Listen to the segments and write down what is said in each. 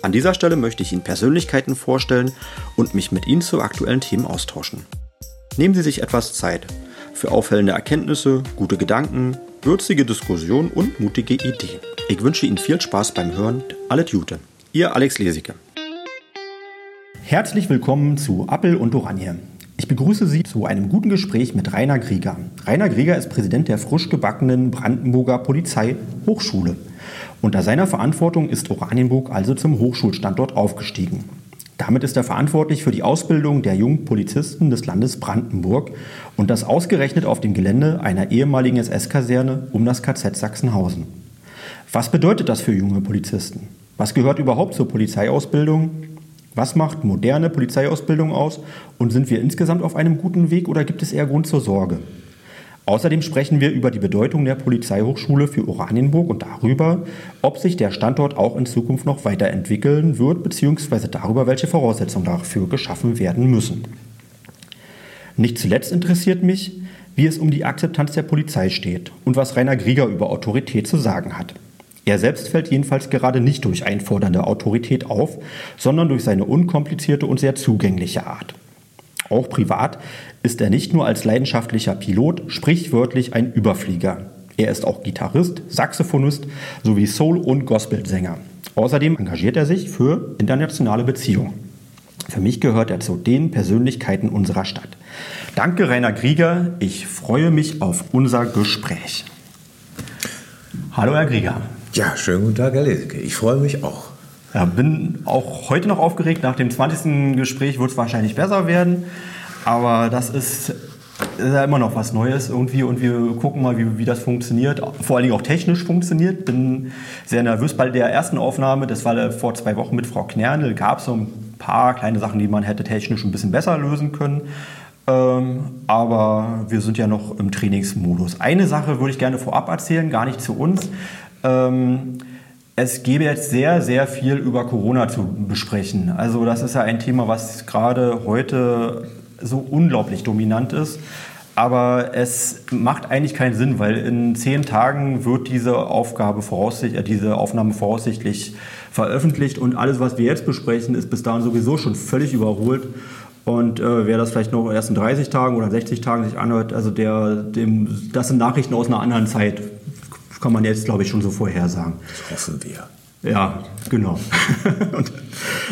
An dieser Stelle möchte ich Ihnen Persönlichkeiten vorstellen und mich mit Ihnen zu aktuellen Themen austauschen. Nehmen Sie sich etwas Zeit für auffällende Erkenntnisse, gute Gedanken, würzige Diskussionen und mutige Ideen. Ich wünsche Ihnen viel Spaß beim Hören. Alle Jute. Ihr Alex Lesicke. Herzlich willkommen zu Appel und Oranje. Ich begrüße Sie zu einem guten Gespräch mit Rainer Grieger. Rainer Grieger ist Präsident der frisch gebackenen Brandenburger Polizei Hochschule. Unter seiner Verantwortung ist Oranienburg also zum Hochschulstandort aufgestiegen. Damit ist er verantwortlich für die Ausbildung der jungen Polizisten des Landes Brandenburg und das ausgerechnet auf dem Gelände einer ehemaligen SS-Kaserne um das KZ Sachsenhausen. Was bedeutet das für junge Polizisten? Was gehört überhaupt zur Polizeiausbildung? Was macht moderne Polizeiausbildung aus? Und sind wir insgesamt auf einem guten Weg oder gibt es eher Grund zur Sorge? Außerdem sprechen wir über die Bedeutung der Polizeihochschule für Oranienburg und darüber, ob sich der Standort auch in Zukunft noch weiterentwickeln wird, beziehungsweise darüber, welche Voraussetzungen dafür geschaffen werden müssen. Nicht zuletzt interessiert mich, wie es um die Akzeptanz der Polizei steht und was Rainer Grieger über Autorität zu sagen hat. Er selbst fällt jedenfalls gerade nicht durch einfordernde Autorität auf, sondern durch seine unkomplizierte und sehr zugängliche Art. Auch privat ist er nicht nur als leidenschaftlicher Pilot sprichwörtlich ein Überflieger. Er ist auch Gitarrist, Saxophonist sowie Soul- und Gospelsänger. Außerdem engagiert er sich für internationale Beziehungen. Für mich gehört er zu den Persönlichkeiten unserer Stadt. Danke, Rainer Grieger. Ich freue mich auf unser Gespräch. Hallo, Herr Grieger. Ja, schönen guten Tag, Herr Leseke. Ich freue mich auch. Ja, bin auch heute noch aufgeregt. Nach dem 20. Gespräch wird es wahrscheinlich besser werden. Aber das ist, ist, ja immer noch was Neues irgendwie und wir gucken mal, wie, wie das funktioniert. Vor allen Dingen auch technisch funktioniert. Bin sehr nervös bei der ersten Aufnahme. Das war vor zwei Wochen mit Frau Knernel. Gab es so ein paar kleine Sachen, die man hätte technisch ein bisschen besser lösen können. Ähm, aber wir sind ja noch im Trainingsmodus. Eine Sache würde ich gerne vorab erzählen, gar nicht zu uns. Ähm, es gäbe jetzt sehr, sehr viel über Corona zu besprechen. Also das ist ja ein Thema, was gerade heute so unglaublich dominant ist. Aber es macht eigentlich keinen Sinn, weil in zehn Tagen wird diese Aufgabe voraussichtlich, äh, diese Aufnahme voraussichtlich veröffentlicht und alles, was wir jetzt besprechen, ist bis dahin sowieso schon völlig überholt. Und äh, wer das vielleicht noch erst in 30 Tagen oder 60 Tagen sich anhört, also der, dem, das sind Nachrichten aus einer anderen Zeit kann man jetzt, glaube ich, schon so vorhersagen. Das hoffen wir. Ja, genau. Und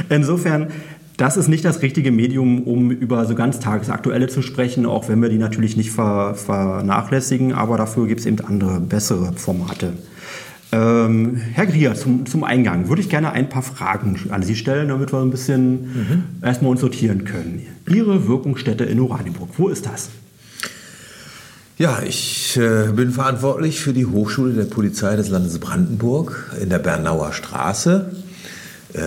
insofern, das ist nicht das richtige Medium, um über so ganz tagesaktuelle zu sprechen, auch wenn wir die natürlich nicht ver, vernachlässigen, aber dafür gibt es eben andere, bessere Formate. Ähm, Herr Grier, zum, zum Eingang würde ich gerne ein paar Fragen an Sie stellen, damit wir ein bisschen mhm. erstmal uns sortieren können. Ihre Wirkungsstätte in Oranienburg, wo ist das? Ja, ich äh, bin verantwortlich für die Hochschule der Polizei des Landes Brandenburg in der Bernauer Straße äh,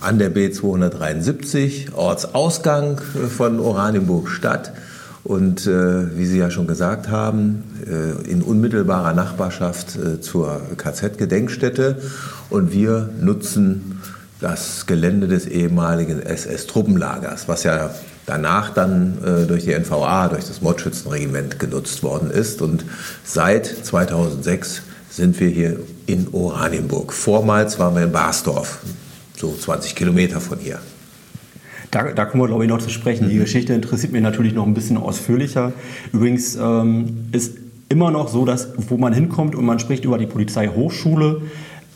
an der B273, Ortsausgang äh, von Oranienburg Stadt. Und äh, wie Sie ja schon gesagt haben, äh, in unmittelbarer Nachbarschaft äh, zur KZ-Gedenkstätte. Und wir nutzen das Gelände des ehemaligen SS-Truppenlagers, was ja danach dann äh, durch die NVA, durch das Mordschützenregiment genutzt worden ist. Und seit 2006 sind wir hier in Oranienburg. Vormals waren wir in Barsdorf, so 20 Kilometer von hier. Da, da kommen wir, glaube ich, noch zu sprechen. Die mhm. Geschichte interessiert mich natürlich noch ein bisschen ausführlicher. Übrigens ähm, ist immer noch so, dass wo man hinkommt und man spricht über die Polizeihochschule,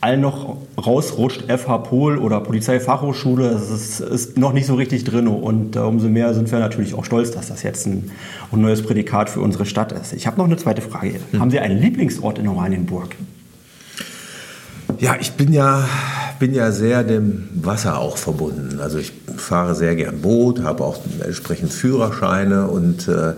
allen noch rausrutscht, FH Pol oder Polizeifachhochschule, das ist, ist, noch nicht so richtig drin. Und äh, umso mehr sind wir natürlich auch stolz, dass das jetzt ein, ein neues Prädikat für unsere Stadt ist. Ich habe noch eine zweite Frage. Hm. Haben Sie einen Lieblingsort in Oranienburg? Ja, ich bin ja, bin ja sehr dem Wasser auch verbunden. Also ich fahre sehr gern Boot, habe auch entsprechend Führerscheine und äh,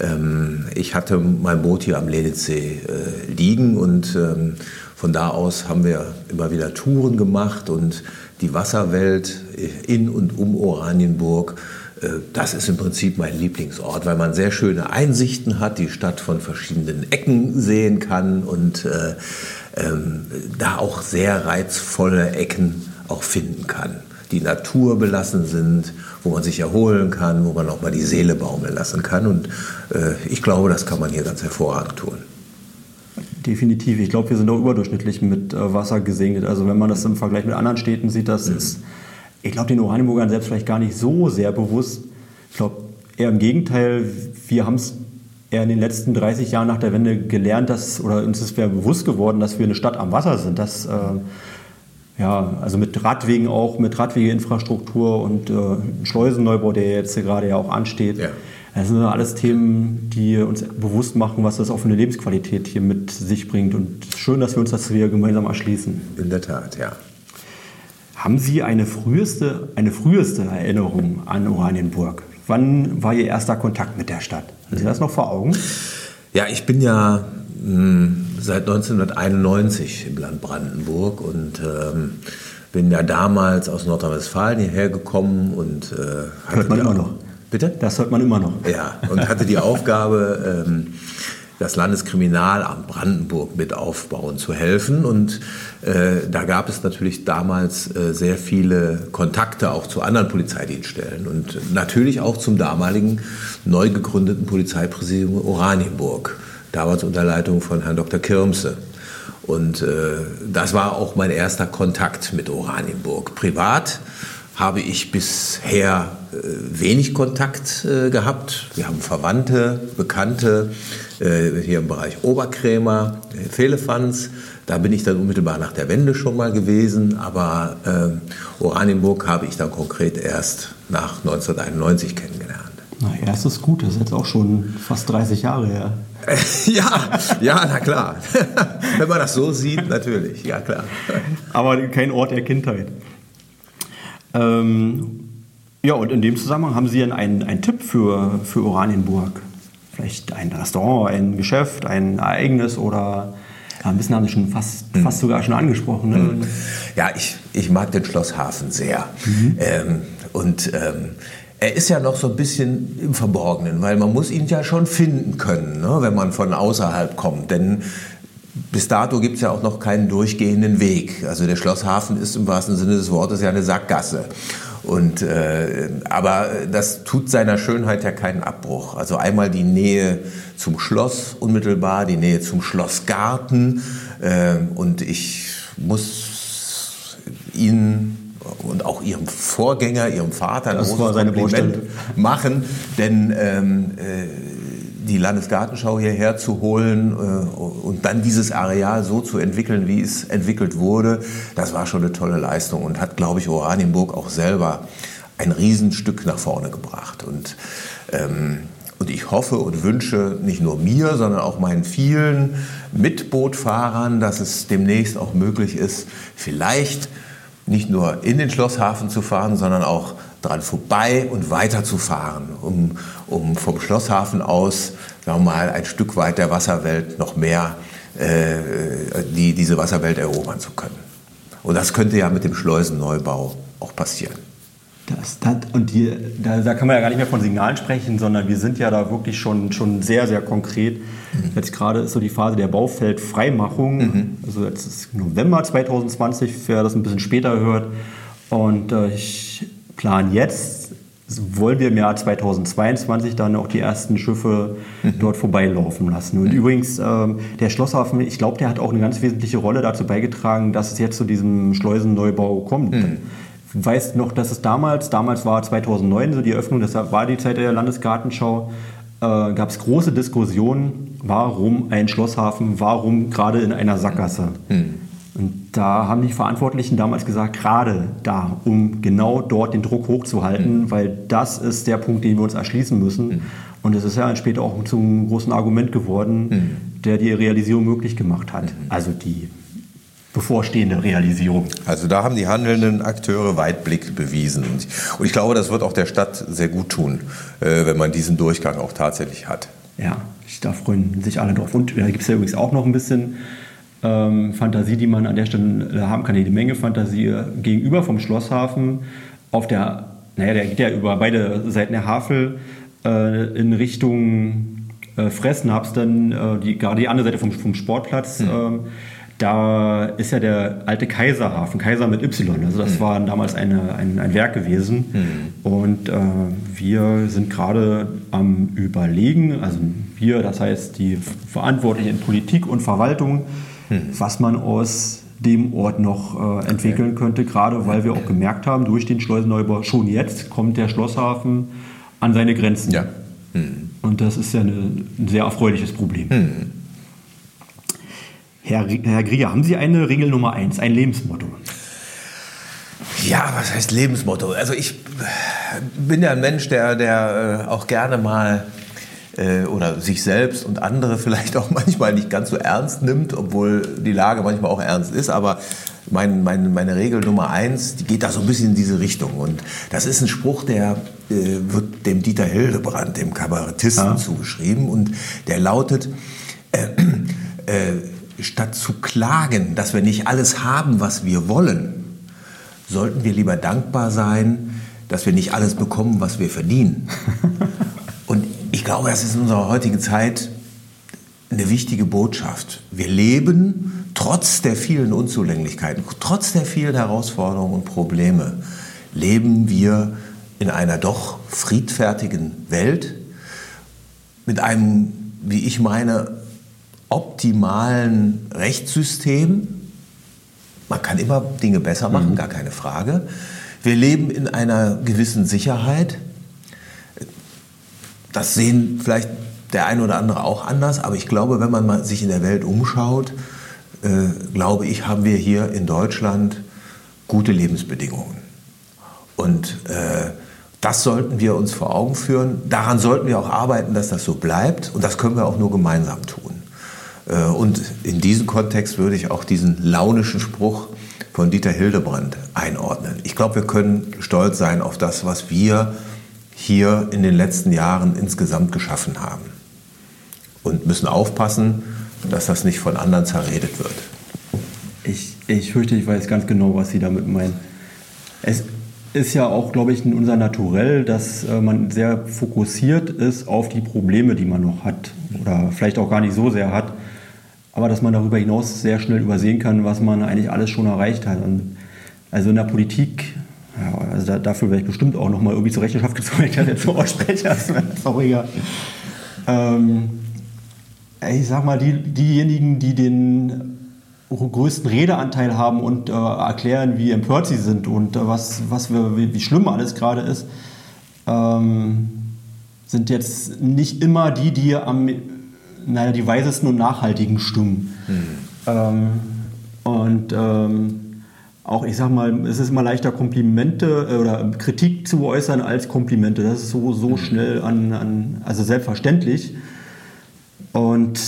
ähm, ich hatte mein Boot hier am Leditzsee äh, liegen und ähm, von da aus haben wir immer wieder Touren gemacht und die Wasserwelt in und um Oranienburg äh, das ist im Prinzip mein Lieblingsort, weil man sehr schöne Einsichten hat, die Stadt von verschiedenen Ecken sehen kann und äh, ähm, da auch sehr reizvolle Ecken auch finden kann, die naturbelassen sind, wo man sich erholen kann, wo man auch mal die Seele baumeln lassen kann. Und äh, ich glaube, das kann man hier ganz hervorragend tun. Definitiv. Ich glaube, wir sind auch überdurchschnittlich mit äh, Wasser gesegnet. Also wenn man das im Vergleich mit anderen Städten sieht, das mhm. ist, ich glaube, den Oranienburgern selbst vielleicht gar nicht so sehr bewusst. Ich glaube, eher im Gegenteil, wir haben es eher in den letzten 30 Jahren nach der Wende gelernt, dass, oder uns ist bewusst geworden, dass wir eine Stadt am Wasser sind. Dass, äh, ja, also mit Radwegen auch, mit Radwegeinfrastruktur und äh, Schleusenneubau, der jetzt gerade ja auch ansteht. Ja. Das sind alles Themen, die uns bewusst machen, was das auch für eine Lebensqualität hier mit sich bringt. Und schön, dass wir uns das hier gemeinsam erschließen. In der Tat, ja. Haben Sie eine früheste, eine früheste Erinnerung an Oranienburg? Wann war Ihr erster Kontakt mit der Stadt? Haben Sie das noch vor Augen? Ja, ich bin ja mh, hm, seit 1991 im Land Brandenburg und ähm, bin ja damals aus Nordrhein-Westfalen hierher gekommen und äh, hört man immer noch. Bitte? Das hört man immer noch. Ja, und hatte die Aufgabe, ähm, das Landeskriminalamt Brandenburg mit aufbauen zu helfen. Und äh, da gab es natürlich damals äh, sehr viele Kontakte auch zu anderen Polizeidienststellen und natürlich auch zum damaligen neu gegründeten Polizeipräsidium Oranienburg, damals unter Leitung von Herrn Dr. Kirmse. Und äh, das war auch mein erster Kontakt mit Oranienburg. Privat habe ich bisher äh, wenig Kontakt äh, gehabt. Wir haben Verwandte, Bekannte äh, hier im Bereich Oberkrämer, Fehlefanz. Da bin ich dann unmittelbar nach der Wende schon mal gewesen, aber Oranienburg habe ich dann konkret erst nach 1991 kennengelernt. Na, erstes gut, das ist jetzt auch schon fast 30 Jahre her. ja, ja, na klar. Wenn man das so sieht, natürlich, ja klar. Aber kein Ort der Kindheit. Ähm, ja, und in dem Zusammenhang haben Sie einen, einen Tipp für, für Oranienburg? Vielleicht ein Restaurant, ein Geschäft, ein Ereignis oder ja, ein bisschen haben Sie schon fast, mhm. fast sogar schon angesprochen. Ne? Mhm. Ja, ich, ich mag den Schlosshafen sehr. Mhm. Ähm, und ähm, er ist ja noch so ein bisschen im Verborgenen, weil man muss ihn ja schon finden können, ne, wenn man von außerhalb kommt. Denn bis dato gibt es ja auch noch keinen durchgehenden Weg. Also der Schlosshafen ist im wahrsten Sinne des Wortes ja eine Sackgasse. Und, äh, aber das tut seiner Schönheit ja keinen Abbruch. Also einmal die Nähe zum Schloss unmittelbar, die Nähe zum Schlossgarten. Äh, und ich muss Ihnen und auch Ihrem Vorgänger, Ihrem Vater, ein das großes Kompliment machen, denn ähm, äh, die Landesgartenschau hierher zu holen äh, und dann dieses Areal so zu entwickeln, wie es entwickelt wurde, das war schon eine tolle Leistung und hat, glaube ich, Oranienburg auch selber ein Riesenstück nach vorne gebracht. Und, ähm, und ich hoffe und wünsche nicht nur mir, sondern auch meinen vielen Mitbootfahrern, dass es demnächst auch möglich ist, vielleicht nicht nur in den Schlosshafen zu fahren, sondern auch dran vorbei und weiterzufahren, um, um vom Schlosshafen aus sagen wir mal, ein Stück weit der Wasserwelt noch mehr äh, die, diese Wasserwelt erobern zu können. Und das könnte ja mit dem Schleusenneubau auch passieren. Das, das, und die, da, da, kann man ja gar nicht mehr von Signalen sprechen, sondern wir sind ja da wirklich schon, schon sehr, sehr konkret. Mhm. Jetzt gerade ist so die Phase der Baufeldfreimachung. Mhm. Also jetzt ist November 2020, wer das ein bisschen später hört. Und äh, ich plan jetzt, wollen wir im Jahr 2022 dann auch die ersten Schiffe mhm. dort vorbeilaufen lassen. Und mhm. übrigens, ähm, der Schlosshafen, ich glaube, der hat auch eine ganz wesentliche Rolle dazu beigetragen, dass es jetzt zu diesem Schleusenneubau kommt. Mhm. Weißt noch, dass es damals, damals war 2009 so die Eröffnung, das war die Zeit der Landesgartenschau, äh, gab es große Diskussionen, warum ein Schlosshafen, warum gerade in einer Sackgasse. Mhm. Und da haben die Verantwortlichen damals gesagt, gerade da, um genau dort den Druck hochzuhalten, mhm. weil das ist der Punkt, den wir uns erschließen müssen. Mhm. Und es ist ja später auch zum großen Argument geworden, mhm. der die Realisierung möglich gemacht hat. Mhm. Also die bevorstehende Realisierung. Also da haben die handelnden Akteure Weitblick bewiesen. Und ich glaube, das wird auch der Stadt sehr gut tun, äh, wenn man diesen Durchgang auch tatsächlich hat. Ja, da freuen sich alle drauf. Und da gibt es ja übrigens auch noch ein bisschen ähm, Fantasie, die man an der Stelle haben kann, eine Menge Fantasie gegenüber vom Schlosshafen auf der naja, der geht ja über beide Seiten der Havel äh, in Richtung äh, Fressnapf, dann äh, die, gerade die andere Seite vom, vom Sportplatz. Mhm. da ist ja der alte Kaiserhafen, Kaiser mit Y. Also das mhm. war damals eine, ein, ein Werk gewesen. Mhm. Und äh, wir sind gerade am Überlegen, also wir, das heißt die Verantwortlichen in Politik und Verwaltung, hm. was man aus dem Ort noch äh, entwickeln okay. könnte, gerade weil wir auch gemerkt haben, durch den Schleusenneubau schon jetzt kommt der Schlosshafen an seine Grenzen. Ja. Hm. Und das ist ja eine, ein sehr erfreuliches Problem. Hm. Herr, Herr Grieger, haben Sie eine Regel Nummer eins, ein Lebensmotto? Ja, was heißt Lebensmotto? Also ich bin ja ein Mensch, der, der äh, auch gerne mal äh, oder sich selbst und andere vielleicht auch manchmal nicht ganz so ernst nimmt, obwohl die Lage manchmal auch ernst ist. Aber mein, mein, meine Regel Nummer eins, die geht da so ein bisschen in diese Richtung. Und das ist ein Spruch, der äh, wird dem Dieter Hildebrand, dem Kabarettisten, ja. zugeschrieben. Und der lautet, äh, äh, statt zu klagen, dass wir nicht alles haben, was wir wollen, sollten wir lieber dankbar sein, dass wir nicht alles bekommen, was wir verdienen. Ich glaube, das ist in unserer heutigen Zeit eine wichtige Botschaft. Wir leben trotz der vielen Unzulänglichkeiten, trotz der vielen Herausforderungen und Probleme, leben wir in einer doch friedfertigen Welt mit einem, wie ich meine, optimalen Rechtssystem. Man kann immer Dinge besser machen, mhm. gar keine Frage. Wir leben in einer gewissen Sicherheit. Das sehen vielleicht der eine oder andere auch anders, aber ich glaube, wenn man mal sich in der Welt umschaut, äh, glaube ich, haben wir hier in Deutschland gute Lebensbedingungen. Und äh, das sollten wir uns vor Augen führen. Daran sollten wir auch arbeiten, dass das so bleibt. Und das können wir auch nur gemeinsam tun. Äh, und in diesem Kontext würde ich auch diesen launischen Spruch von Dieter Hildebrand einordnen. Ich glaube, wir können stolz sein auf das, was wir hier in den letzten Jahren insgesamt geschaffen haben. Und müssen aufpassen, dass das nicht von anderen zerredet wird. Ich, ich fürchte, ich weiß ganz genau, was Sie damit meinen. Es ist ja auch, glaube ich, in unser Naturell, dass äh, man sehr fokussiert ist auf die Probleme, die man noch hat oder vielleicht auch gar nicht so sehr hat, aber dass man darüber hinaus sehr schnell übersehen kann, was man eigentlich alles schon erreicht hat. Und also in der Politik ja, also da, dafür werde ich bestimmt auch nochmal irgendwie zur Rechenschaft gezogen, ich jetzt so ausspreche. Sorry, ja. Ähm, ich sag mal, die, diejenigen, die den größten Redeanteil haben und äh, erklären, wie empört sie sind und äh, was, was wir, wie, wie, schlimm alles gerade ist, ähm, sind jetzt nicht immer die, die am naja, die weisesten und nachhaltigen stimmen. Mhm. Ähm, und ähm, auch, ich sag mal, es ist immer leichter, Komplimente äh, oder Kritik zu äußern als Komplimente. Das ist so, so mhm. schnell an, an, also selbstverständlich. Und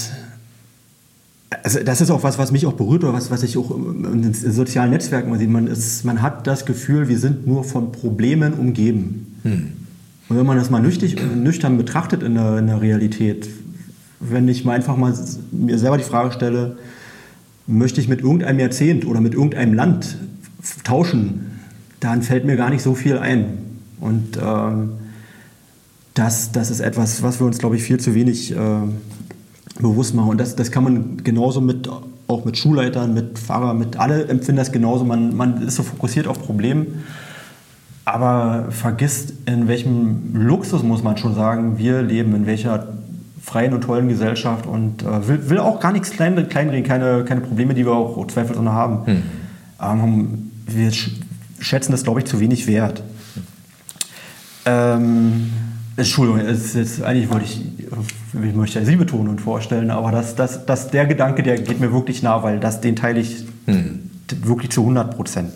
also das ist auch was, was mich auch berührt oder was, was ich auch in den sozialen Netzwerken sieht. Man, ist, man hat das Gefühl, wir sind nur von Problemen umgeben. Hm. Und wenn man das mal nüchtern, nüchtern betrachtet in der, in der Realität, wenn ich mal einfach mal mir selber die Frage stelle, möchte ich mit irgendeinem Jahrzehnt oder mit irgendeinem Land tauschen, dann fällt mir gar nicht so viel ein. Und ähm, das, das ist etwas, was wir uns, glaube ich, viel zu wenig äh, bewusst machen. Und das, das kann man genauso mit, auch mit Schulleitern, mit Fahrern, mit alle empfinden das genauso. Man, man ist so fokussiert auf Probleme, aber vergisst, in welchem Luxus, muss man schon sagen, wir leben, in welcher freien und tollen Gesellschaft und äh, will, will, auch gar nichts klein, kleinreden, keine, keine Probleme, die wir auch zweifelsohne haben. Hm. Ähm, wir schätzen das, glaube ich, zu wenig wert. Ähm, Entschuldigung, ist jetzt, eigentlich wollte ich, ich möchte Sie betonen und vorstellen, aber das, das, das, der Gedanke, der geht mir wirklich nah, weil das, den teile ich hm. wirklich zu 100 Prozent.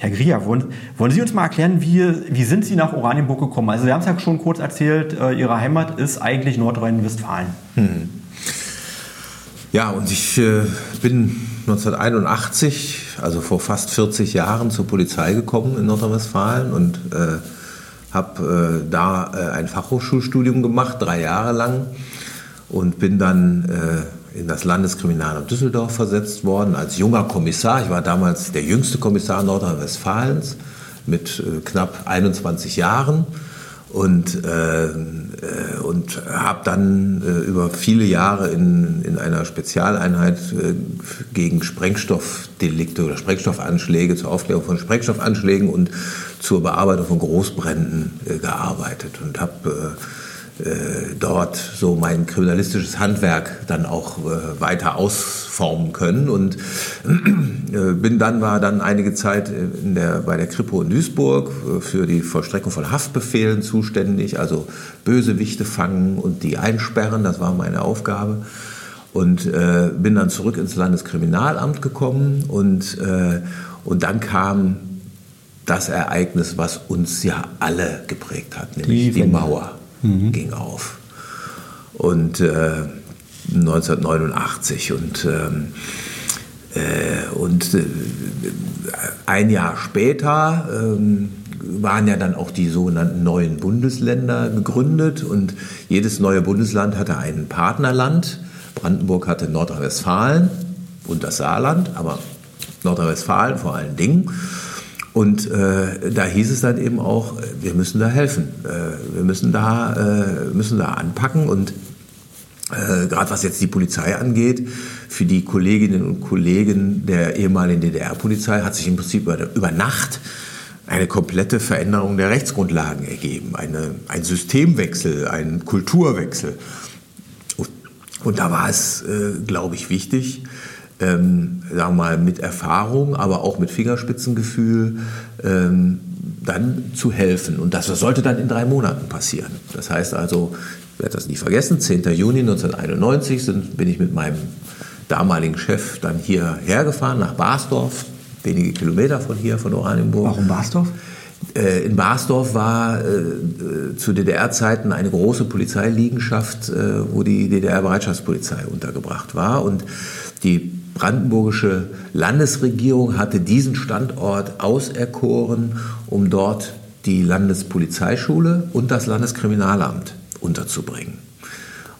Herr Grier, wollen, wollen, Sie uns mal erklären, wie, wie sind Sie nach Oranienburg gekommen? Also Sie haben es ja schon kurz erzählt, äh, Ihre Heimat ist eigentlich Nordrhein-Westfalen. Hm. Ja, und ich äh, bin 1981, also vor fast 40 Jahren, zur Polizei gekommen in Nordrhein-Westfalen und äh, habe äh, da äh, ein Fachhochschulstudium gemacht, drei Jahre lang und bin dann äh, in das Landeskriminalamt Düsseldorf versetzt worden als junger Kommissar. Ich war damals der jüngste Kommissar Nordrhein-Westfalens mit äh, knapp 21 Jahren und, äh, und habe dann äh, über viele Jahre in, in einer Spezialeinheit äh, gegen Sprengstoffdelikte oder Sprengstoffanschläge, zur Aufklärung von Sprengstoffanschlägen und zur Bearbeitung von Großbränden äh, gearbeitet und habe äh, dort so mein kriminalistisches Handwerk dann auch äh, weiter ausformen können. Und äh, bin dann war dann einige Zeit in der, bei der Kripo in Duisburg für die Vollstreckung von Haftbefehlen zuständig, also Bösewichte fangen und die einsperren, das war meine Aufgabe. Und äh, bin dann zurück ins Landeskriminalamt gekommen und, äh, und dann kam das Ereignis, was uns ja alle geprägt hat, nämlich die, die Mauer mhm. ging auf. Und äh, 1989 und, ähm, äh, und äh, ein Jahr später ähm, waren ja dann auch die sogenannten neuen Bundesländer gegründet und jedes neue Bundesland hatte ein Partnerland. Brandenburg hatte Nordrhein-Westfalen und das Saarland, aber Nordrhein-Westfalen vor allen Dingen. Und äh, da hieß es dann eben auch, wir müssen da helfen, äh, wir müssen da, äh, müssen da anpacken. Und äh, gerade was jetzt die Polizei angeht, für die Kolleginnen und Kollegen der ehemaligen DDR-Polizei hat sich im Prinzip über, über Nacht eine komplette Veränderung der Rechtsgrundlagen ergeben, eine, ein Systemwechsel, ein Kulturwechsel. Und, und da war es, äh, glaube ich, wichtig, ähm, sagen wir mal, mit Erfahrung, aber auch mit Fingerspitzengefühl ähm, dann zu helfen. Und das sollte dann in drei Monaten passieren. Das heißt also, ich werde das nie vergessen, 10. Juni 1991 sind, bin ich mit meinem damaligen Chef dann hierher gefahren, nach Basdorf, wenige Kilometer von hier, von Oranienburg. Warum Basdorf? Äh, in Basdorf war äh, zu DDR-Zeiten eine große Polizeiliegenschaft, äh, wo die DDR-Bereitschaftspolizei untergebracht war. Und die brandenburgische Landesregierung hatte diesen Standort auserkoren, um dort die Landespolizeischule und das Landeskriminalamt unterzubringen.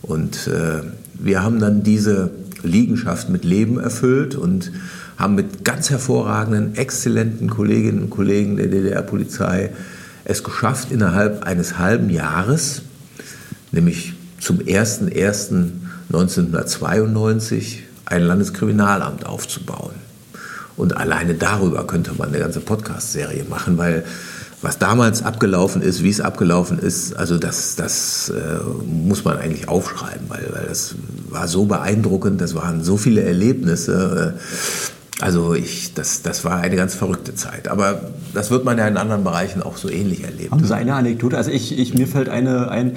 Und äh, wir haben dann diese Liegenschaft mit Leben erfüllt und haben mit ganz hervorragenden, exzellenten Kolleginnen und Kollegen der DDR-Polizei es geschafft, innerhalb eines halben Jahres, nämlich zum 01.01.1992, ein Landeskriminalamt aufzubauen. Und alleine darüber könnte man eine ganze Podcast-Serie machen, weil was damals abgelaufen ist, wie es abgelaufen ist, also das, das äh, muss man eigentlich aufschreiben, weil, weil das war so beeindruckend, das waren so viele Erlebnisse. Äh, also ich, das, das war eine ganz verrückte Zeit. Aber das wird man ja in anderen Bereichen auch so ähnlich erleben. Haben Sie eine Anekdote? Also ich, ich, mir fällt eine ein,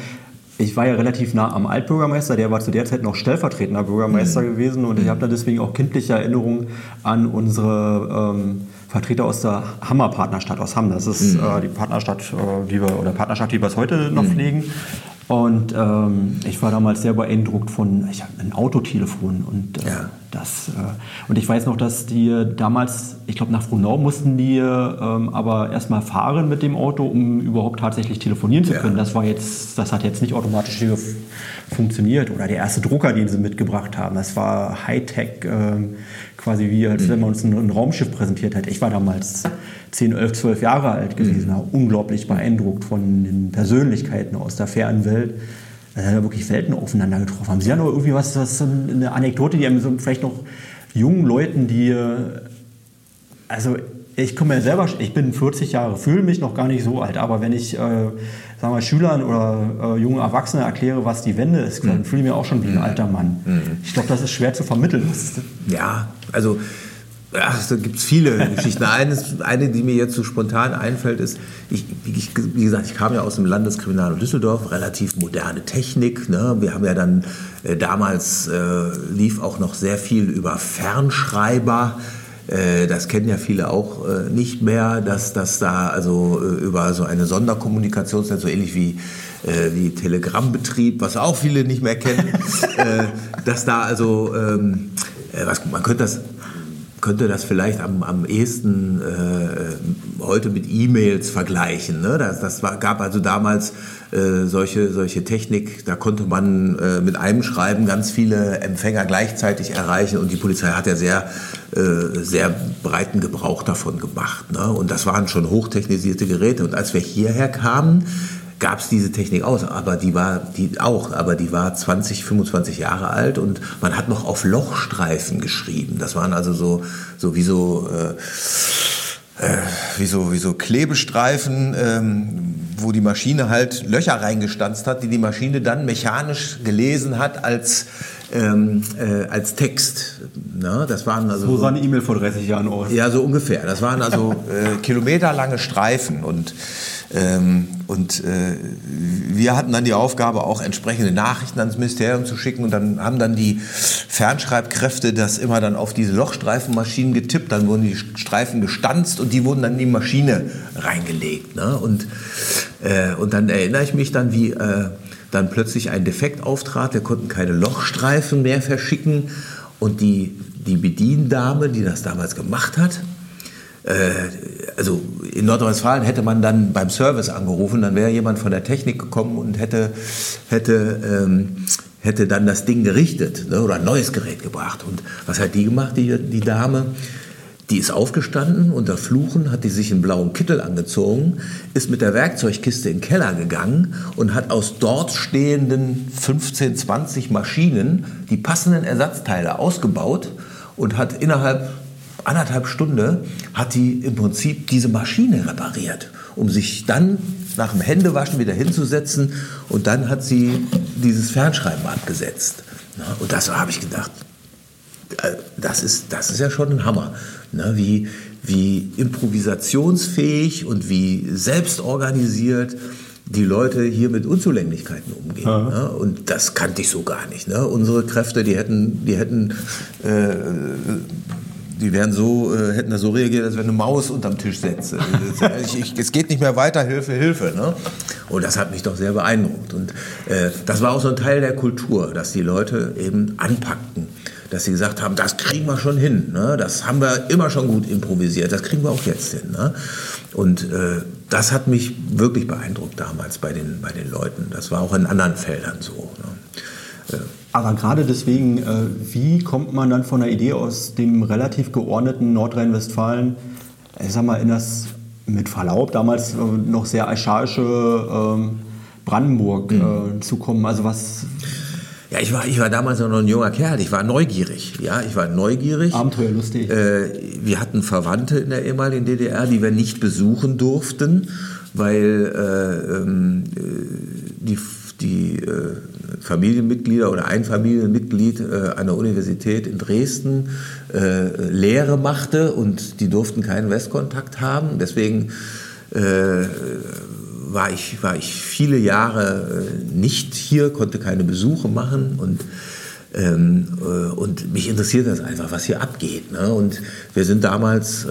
ich war ja relativ nah am Altbürgermeister, der war zu der Zeit noch stellvertretender Bürgermeister mhm. gewesen und ich habe da deswegen auch kindliche Erinnerungen an unsere ähm, Vertreter aus der Hammer-Partnerstadt aus Hamm. Das ist mhm. äh, die Partnerstadt, äh, die wir, oder Partnerschaft, die wir bis heute noch mhm. pflegen. Und ähm, ich war damals sehr beeindruckt von ich ein Autotelefon und äh, ja. das äh, und ich weiß noch, dass die damals, ich glaube nach Frohnau mussten die ähm, aber erstmal fahren mit dem Auto, um überhaupt tatsächlich telefonieren zu können. Ja. Das war jetzt, das hat jetzt nicht automatisch hier funktioniert oder der erste Drucker, den sie mitgebracht haben, das war Hightech. Äh, quasi wie als wenn man uns ein, ein Raumschiff präsentiert hätte. Ich war damals 10, 11, 12 Jahre alt gewesen, mhm. unglaublich beeindruckt von den Persönlichkeiten aus der fernen Welt. Da haben wirklich Welten aufeinander getroffen. Haben Sie ja noch irgendwie was, was eine Anekdote, die einem so vielleicht noch jungen Leuten, die also ich komme ja selber, ich bin 40 Jahre, fühle mich noch gar nicht so alt, aber wenn ich, äh, sagen wir, Schülern oder äh, jungen Erwachsenen erkläre, was die Wende ist, dann mhm. fühle ich mich auch schon wie ein mhm. alter Mann. Mhm. Ich glaube, das ist schwer zu vermitteln. Ja, also Ach, da gibt es viele Geschichten. Eine, eine, die mir jetzt so spontan einfällt, ist, ich, ich, wie gesagt, ich kam ja aus dem Landeskriminal Düsseldorf, relativ moderne Technik. Ne? Wir haben ja dann, äh, damals äh, lief auch noch sehr viel über Fernschreiber. Äh, das kennen ja viele auch äh, nicht mehr, dass das da also äh, über so eine Sonderkommunikationsnetz, so ähnlich wie, wie Telegrammbetrieb, was auch viele nicht mehr kennen, dass da also, ähm, was, man könnte das könnte das vielleicht am, am ehesten heute mit E-Mails vergleichen. Ne? Das, das war, gab also damals äh, solche, solche Technik, da konnte man äh, mit einem Schreiben ganz viele Empfänger gleichzeitig erreichen und die Polizei hat ja sehr, äh, sehr breiten Gebrauch davon gemacht. Ne? Und das waren schon hochtechnisierte Geräte. Und als wir hierher kamen, gab es diese Technik aus, aber die war die auch, aber die war 20, 25 Jahre alt und man hat noch auf Lochstreifen geschrieben. Das waren also so so wie so äh, äh, wie so wie so Klebestreifen, ähm, wo die Maschine halt Löcher reingestanzt hat, die die Maschine dann mechanisch gelesen hat als ähm, äh, als Text. Na, das waren also so sah eine E-Mail vor 30 Jahren aus. Ja, so ungefähr. Das waren also äh, kilometerlange Streifen und und äh, wir hatten dann die Aufgabe, auch entsprechende Nachrichten ans Ministerium zu schicken und dann haben dann die Fernschreibkräfte das immer dann auf diese Lochstreifenmaschinen getippt, dann wurden die Streifen gestanzt und die wurden dann in die Maschine reingelegt. Ne? Und, äh, und dann erinnere ich mich dann, wie äh, dann plötzlich ein Defekt auftrat, wir konnten keine Lochstreifen mehr verschicken und die, die Bediendame, die das damals gemacht hat, also in Nordrhein-Westfalen hätte man dann beim Service angerufen, dann wäre jemand von der Technik gekommen und hätte, hätte, ähm, hätte dann das Ding gerichtet ne, oder ein neues Gerät gebracht. Und was hat die gemacht, die, die Dame? Die ist aufgestanden, unter Fluchen hat die sich einen blauen Kittel angezogen, ist mit der Werkzeugkiste in den Keller gegangen und hat aus dort stehenden 15, 20 Maschinen die passenden Ersatzteile ausgebaut und hat innerhalb anderthalb Stunden hat die im Prinzip diese Maschine repariert, um sich dann nach dem Händewaschen wieder hinzusetzen und dann hat sie dieses Fernschreiben abgesetzt. Und das habe ich gedacht, äh, das ist, das ist ja schon ein Hammer, ne? wie, wie improvisationsfähig und wie selbstorganisiert die Leute hier mit Unzulänglichkeiten umgehen. Ne? Und das kannte ich so gar nicht. Ne? Unsere Kräfte, die hätten, die hätten äh, die wären so, äh, hätten da so reagiert, als wenn eine Maus unterm Tisch setze. ich, ich, es geht nicht mehr weiter, Hilfe, Hilfe. Ne? Und das hat mich doch sehr beeindruckt. Und äh, das war auch so ein Teil der Kultur, dass die Leute eben anpackten. Dass sie gesagt haben, das kriegen wir schon hin. Ne? Das haben wir immer schon gut improvisiert. Das kriegen wir auch jetzt hin. Ne? Und äh, das hat mich wirklich beeindruckt damals bei den, bei den Leuten. Das war auch in anderen Feldern so. Ne? Äh, aber gerade deswegen, äh, wie kommt man dann von der Idee aus dem relativ geordneten Nordrhein-Westfalen, ich sag mal, in das mit Verlaub damals äh, noch sehr archaische ähm, Brandenburg mhm. Äh, zu kommen? Also was. Ja, ich war, ich war damals noch ein junger Kerl. Ich war neugierig. Ja, ich war neugierig. Abenteuerlustig. wir hatten Verwandte in der ehemaligen DDR, die wir nicht besuchen durften, weil äh, ähm, die, die äh, Familienmitglieder oder ein Familienmitglied äh, der Universität in Dresden äh, Lehre machte und die durften keinen Westkontakt haben. Deswegen äh, war, ich, war ich viele Jahre äh, nicht hier, konnte keine Besuche machen und ähm, äh, und mich interessiert das einfach, was hier abgeht. Ne? Und wir sind damals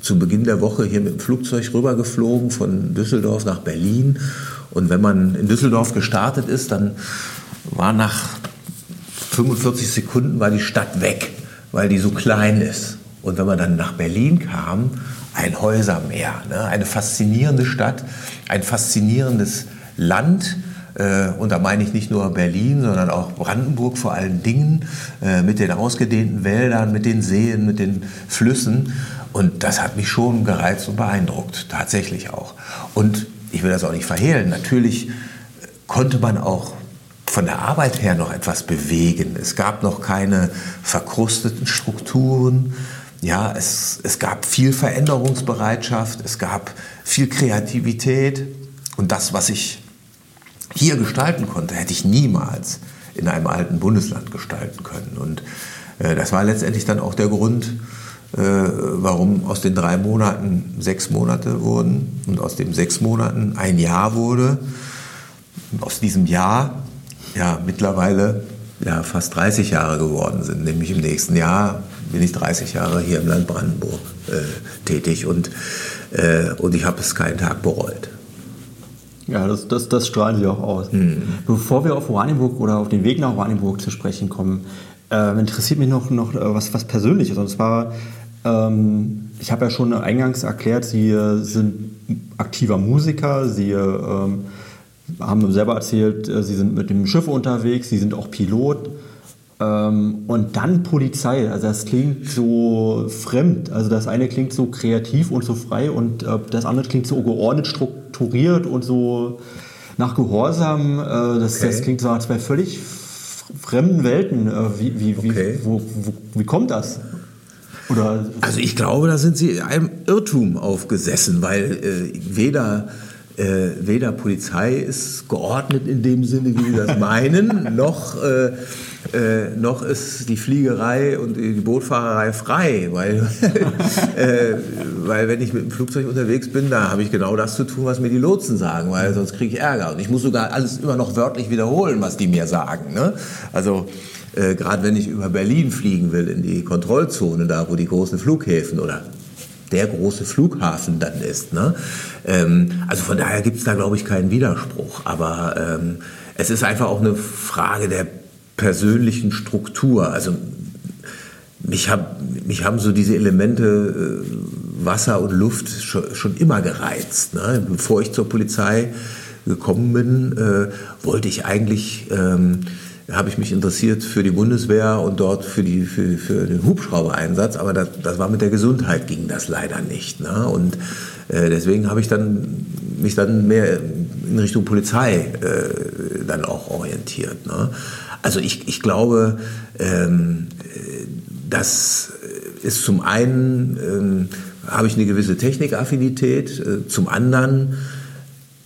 zu Beginn der Woche hier mit dem Flugzeug rübergeflogen von Düsseldorf nach Berlin und wenn man in Düsseldorf gestartet ist, dann war nach 45 Sekunden war die Stadt weg, weil die so klein ist. Und wenn man dann nach Berlin kam, ein Häusermeer, ne? eine faszinierende Stadt, ein faszinierendes Land. Äh, und da meine ich nicht nur Berlin, sondern auch Brandenburg vor allen Dingen, äh, mit den ausgedehnten Wäldern, mit den Seen, mit den Flüssen. Und das hat mich schon gereizt und beeindruckt, tatsächlich auch. Und ich will das auch nicht verhehlen, natürlich konnte man auch von der Arbeit her noch etwas bewegen. Es gab noch keine verkrusteten Strukturen. Ja, es, es gab viel Veränderungsbereitschaft, es gab viel Kreativität. Und das, was ich hier gestalten konnte, hätte ich niemals in einem alten Bundesland gestalten können. Und äh, das war letztendlich dann auch der Grund, äh, warum aus den drei Monaten sechs Monate wurden und aus den sechs Monaten ein Jahr wurde. Und aus diesem Jahr ja mittlerweile ja, fast 30 Jahre geworden sind. Nämlich im nächsten Jahr bin ich 30 Jahre hier im Land Brandenburg äh, tätig und, äh, und ich habe es keinen Tag bereut. Ja, das, das, das strahlen Sie auch aus. Mhm. Bevor wir auf Oranienburg oder auf den Weg nach Oranienburg zu sprechen kommen, äh, interessiert mich noch, noch äh, was, was Persönliches. Und zwar Ähm, ich habe ja schon eingangs erklärt, Sie sind aktiver Musiker, Sie ähm, haben selber erzählt, äh, Sie sind mit dem Schiff unterwegs, Sie sind auch Pilot. Ähm, und dann Polizei, also das klingt so fremd. Also das eine klingt so kreativ und so frei und äh, das andere klingt so geordnet, strukturiert und so nach Gehorsam. Äh, das, okay. das klingt so nach zwei völlig fremden Welten. Äh, wie, wie, okay. wie, wo, wo, wie kommt das? Oder also ich glaube, da sind Sie einem Irrtum aufgesessen, weil äh, weder äh, weder Polizei ist geordnet in dem Sinne, wie Sie das meinen, noch, äh, äh, noch ist die Fliegerei und die Bootfahrerei frei, weil, äh, weil wenn ich mit dem Flugzeug unterwegs bin, da habe ich genau das zu tun, was mir die Lotsen sagen, weil sonst kriege ich Ärger. Und ich muss sogar alles immer noch wörtlich wiederholen, was die mir sagen. Ne? Also äh, gerade wenn ich über Berlin fliegen will, in die Kontrollzone, da wo die großen Flughäfen oder der große Flughafen dann ist. Ne? Ähm, also von daher gibt es da, glaube ich, keinen Widerspruch. Aber ähm, es ist einfach auch eine Frage der persönlichen Struktur. Also mich, hab, mich haben so diese Elemente äh, Wasser und Luft schon, schon immer gereizt. Ne? Bevor ich zur Polizei gekommen bin, äh, wollte ich eigentlich... Ähm, habe ich mich interessiert für die Bundeswehr und dort für, die, für, für den Hubschrauber-Einsatz, aber das, das war mit der Gesundheit ging das leider nicht. Ne? Und äh, deswegen habe ich dann, mich dann mehr in Richtung Polizei äh, dann auch orientiert. Ne? Also ich, ich glaube, ähm, das ist zum einen, ähm, habe ich eine gewisse Technikaffinität, äh, zum anderen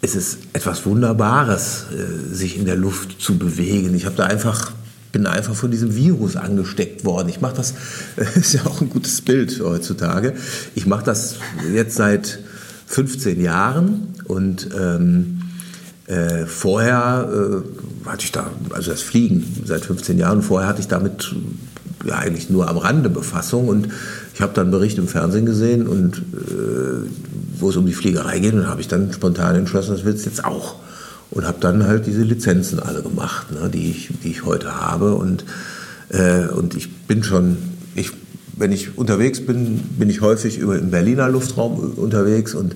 es ist etwas Wunderbares, äh, sich in der Luft zu bewegen. Ich habe da einfach bin einfach von diesem Virus angesteckt worden. Ich mache das, ist ja auch ein gutes Bild heutzutage. Ich mache das jetzt seit 15 Jahren und ähm, äh, vorher äh, hatte ich da, also das Fliegen seit 15 Jahren, vorher hatte ich damit ja eigentlich nur am Rande Befassung und ich habe dann einen Bericht im Fernsehen gesehen und äh, wo es um die Fliegerei geht und habe ich dann spontan entschlossen, das wird es jetzt auch und habe dann halt diese Lizenzen alle gemacht, ne, die, ich, die ich heute habe und, äh, und ich bin schon, ich, wenn ich unterwegs bin, bin ich häufig über im Berliner Luftraum unterwegs und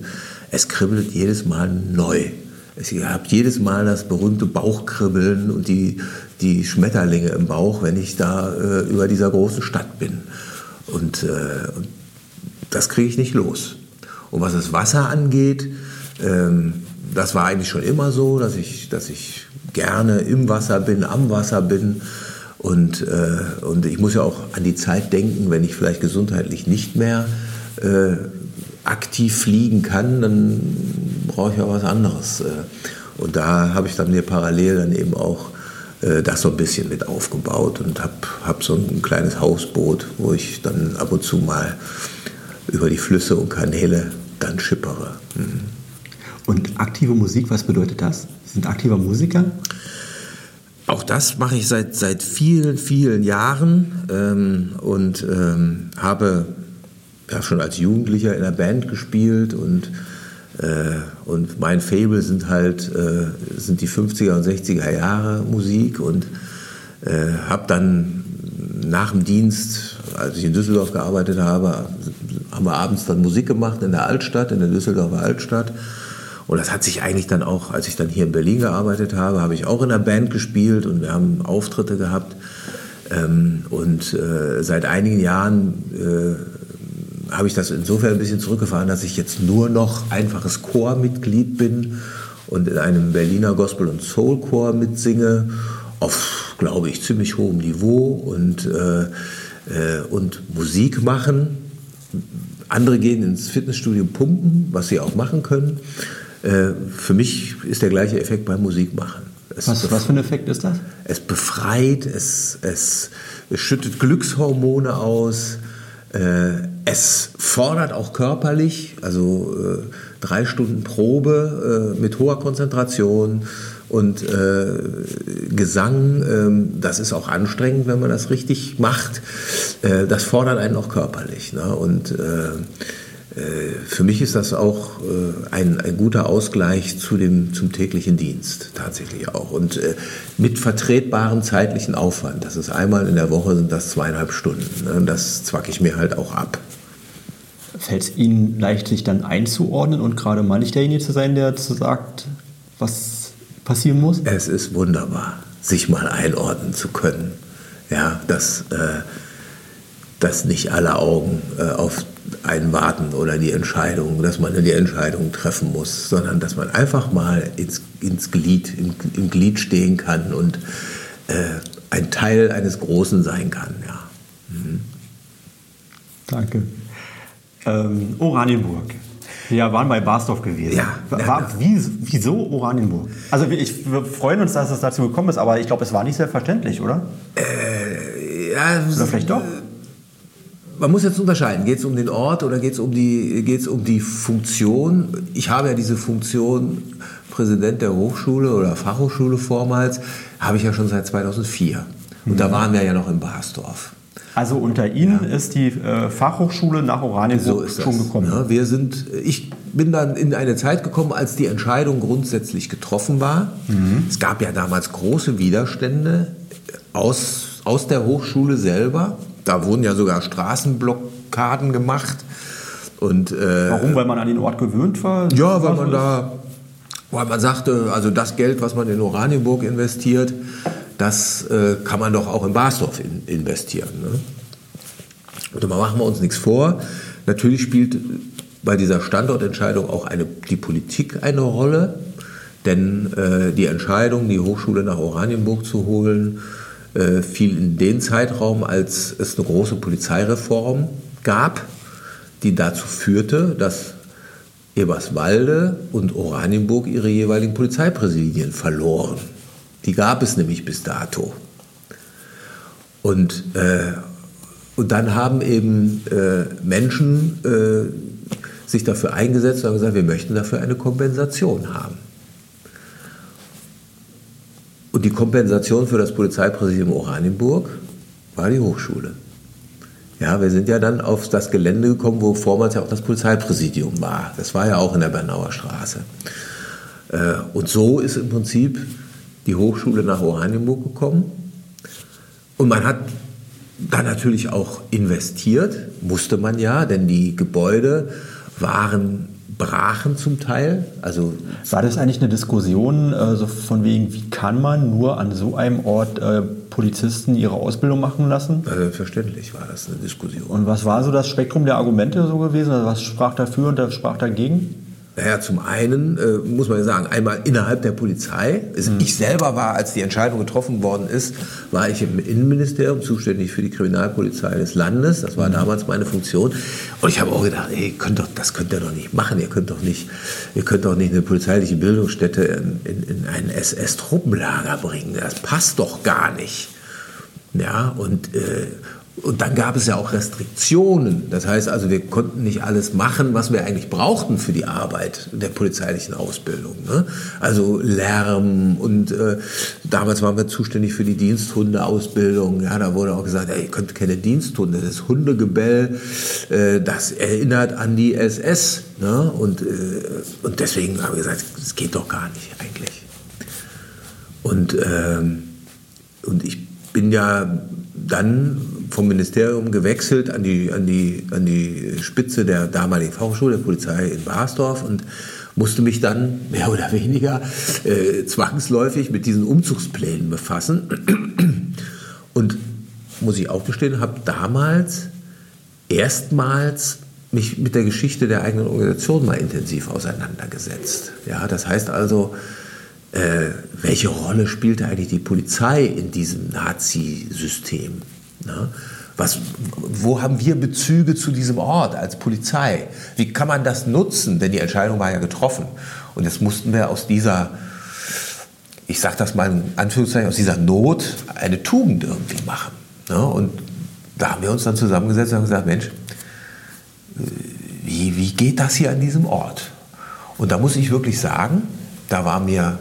es kribbelt jedes Mal neu. Ihr habt jedes Mal das berühmte Bauchkribbeln und die, die Schmetterlinge im Bauch, wenn ich da äh, über dieser großen Stadt bin. Und, äh, das kriege ich nicht los. Und was das Wasser angeht, ähm, das war eigentlich schon immer so, dass ich, dass ich gerne im Wasser bin, am Wasser bin. Und, äh, und ich muss ja auch an die Zeit denken, wenn ich vielleicht gesundheitlich nicht mehr äh, aktiv fliegen kann, dann brauche ich ja was anderes. Äh, und da habe ich dann mir parallel dann eben auch das so ein bisschen mit aufgebaut und habe hab so ein kleines Hausboot, wo ich dann ab und zu mal über die Flüsse und Kanäle dann schippere. Mhm. Und aktive Musik, was bedeutet das? Sie sind aktiver Musiker? Auch das mache ich seit, seit vielen, vielen Jahren ähm, und ähm, habe ja schon als Jugendlicher in der Band gespielt und, äh, und mein Fable sind halt äh, sind die 50er und 60er Jahre Musik und äh, habe dann nach dem Dienst, als ich in Düsseldorf gearbeitet habe, haben wir abends dann Musik gemacht in der Altstadt, in der Düsseldorfer Altstadt. Und das hat sich eigentlich dann auch, als ich dann hier in Berlin gearbeitet habe, habe ich auch in der Band gespielt und wir haben Auftritte gehabt. Ähm, und äh, seit einigen Jahren äh, habe ich das insofern ein bisschen zurückgefahren, dass ich jetzt nur noch einfaches Chormitglied bin und in einem Berliner Gospel- und Soul-Chor mitsinge, auf, glaube ich, ziemlich hohem Niveau und, äh, äh und Musik machen andere gehen ins Fitnessstudio pumpen, was sie auch machen können. Äh, für mich ist der gleiche Effekt beim Musikmachen. Was, was, für ein Effekt ist das? Es befreit, es, es, es schüttet Glückshormone aus, äh, es fordert auch körperlich, also äh, drei Stunden Probe äh, mit hoher Konzentration und äh, Gesang, äh, das ist auch anstrengend, wenn man das richtig macht. Äh, das fordert einen auch körperlich. Ne? Und äh, äh, für mich ist das auch ein, ein, guter Ausgleich zu dem, zum täglichen Dienst, tatsächlich auch. Und mit vertretbarem zeitlichen Aufwand. Das ist einmal in der Woche, sind das zweieinhalb Stunden. Ne? Das zwacke ich mir halt auch ab. Fällt es Ihnen leicht, sich dann einzuordnen und gerade mal nicht derjenige zu sein, der sagt, was passieren muss? Es ist wunderbar, sich mal einordnen zu können. Ja, dass, äh, dass nicht alle Augen äh, auf einen warten oder die Entscheidung, dass man die Entscheidung treffen muss, sondern dass man einfach mal ins, ins Glied, im, im Glied stehen kann und äh, ein Teil eines Großen sein kann. Ja. Mhm. Danke. Ähm, Oranienburg. Wir waren bei Barsdorf gewesen. Ja, war, ja. Wie, wieso Oranienburg? Also ich, wir freuen uns, dass es dazu gekommen ist, aber ich glaube, es war nicht selbstverständlich, oder? Äh, ja, oder vielleicht doch? Man muss jetzt unterscheiden, geht es um den Ort oder geht es um, die, geht's um die Funktion? Ich habe ja diese Funktion Präsident der Hochschule oder Fachhochschule vormals, habe ich ja schon seit 2004. Und mhm. da waren wir ja noch in Barsdorf. Also unter Ihnen ja. ist die äh, Fachhochschule nach Oranienburg so schon gekommen. Ja, wir sind, ich bin dann in eine Zeit gekommen, als die Entscheidung grundsätzlich getroffen war. Mhm. Es gab ja damals große Widerstände aus, aus der Hochschule selber. Da wurden ja sogar Straßenblockaden gemacht. Und, äh, Warum? Weil man an den Ort gewöhnt war? Ja, weil man da, weil man sagte, also das Geld, was man in Oranienburg investiert, das äh, kann man doch auch in Basdorf in, investieren. Ne? Und da machen wir uns nichts vor. Natürlich spielt bei dieser Standortentscheidung auch eine, die Politik eine Rolle, denn äh, die Entscheidung, die Hochschule nach Oranienburg zu holen, äh, fiel in den Zeitraum, als es eine große Polizeireform gab, die dazu führte, dass Eberswalde und Oranienburg ihre jeweiligen Polizeipräsidien verloren. Die gab es nämlich bis dato. Und, äh, und dann haben eben äh, Menschen äh, sich dafür eingesetzt und haben gesagt, wir möchten dafür eine Kompensation haben. Und die Kompensation für das Polizeipräsidium Oranienburg war die Hochschule. Ja, wir sind ja dann auf das Gelände gekommen, wo vormals ja auch das Polizeipräsidium war. Das war ja auch in der Bernauer Straße. Äh, und so ist im Prinzip die Hochschule nach Oranienburg gekommen. Und man hat da natürlich auch investiert, musste man ja, denn die Gebäude waren brachen zum Teil. Also war das eigentlich eine Diskussion, also von wegen, wie kann man nur an so einem Ort äh, Polizisten ihre Ausbildung machen lassen? Selbstverständlich war das eine Diskussion. Und was war so das Spektrum der Argumente so gewesen? Also was sprach dafür und was sprach dagegen? Naja, zum einen äh, muss man ja sagen, einmal innerhalb der Polizei. Also mhm. Ich selber war, als die Entscheidung getroffen worden ist, war ich im Innenministerium zuständig für die Kriminalpolizei des Landes. Das war mhm. damals meine Funktion. Und ich habe auch gedacht, ey, könnt doch, das könnt ihr doch nicht machen. Ihr könnt doch nicht, ihr könnt doch nicht eine polizeiliche Bildungsstätte in, in, in ein SS-Truppenlager bringen. Das passt doch gar nicht. Ja, und, äh, und dann gab es ja auch Restriktionen. Das heißt also, wir konnten nicht alles machen, was wir eigentlich brauchten für die Arbeit der polizeilichen Ausbildung. Ne? Also Lärm und äh, damals waren wir zuständig für die Diensthundeausbildung. Ja, da wurde auch gesagt, ey, ihr könnt keine Diensthunde, das Hundegebell, äh, das erinnert an die SS. Ne? Und, äh, und deswegen haben wir gesagt, das geht doch gar nicht eigentlich. Und, ähm, und ich bin ja dann vom Ministerium gewechselt an die, an die, an die Spitze der damaligen Fachhochschule der Polizei in Barsdorf und musste mich dann mehr oder weniger äh, zwangsläufig mit diesen Umzugsplänen befassen. Und muss ich auch gestehen, habe damals erstmals mich mit der Geschichte der eigenen Organisation mal intensiv auseinandergesetzt. Ja, das heißt also, äh, welche Rolle spielte eigentlich die Polizei in diesem Nazi-System? Ne? Was, wo haben wir Bezüge zu diesem Ort als Polizei? Wie kann man das nutzen? Denn die Entscheidung war ja getroffen. Und jetzt mussten wir aus dieser, ich sage das mal in Anführungszeichen, aus dieser Not eine Tugend irgendwie machen. Ne? Und da haben wir uns dann zusammengesetzt und haben gesagt, Mensch, wie, wie geht das hier an diesem Ort? Und da muss ich wirklich sagen, da war mir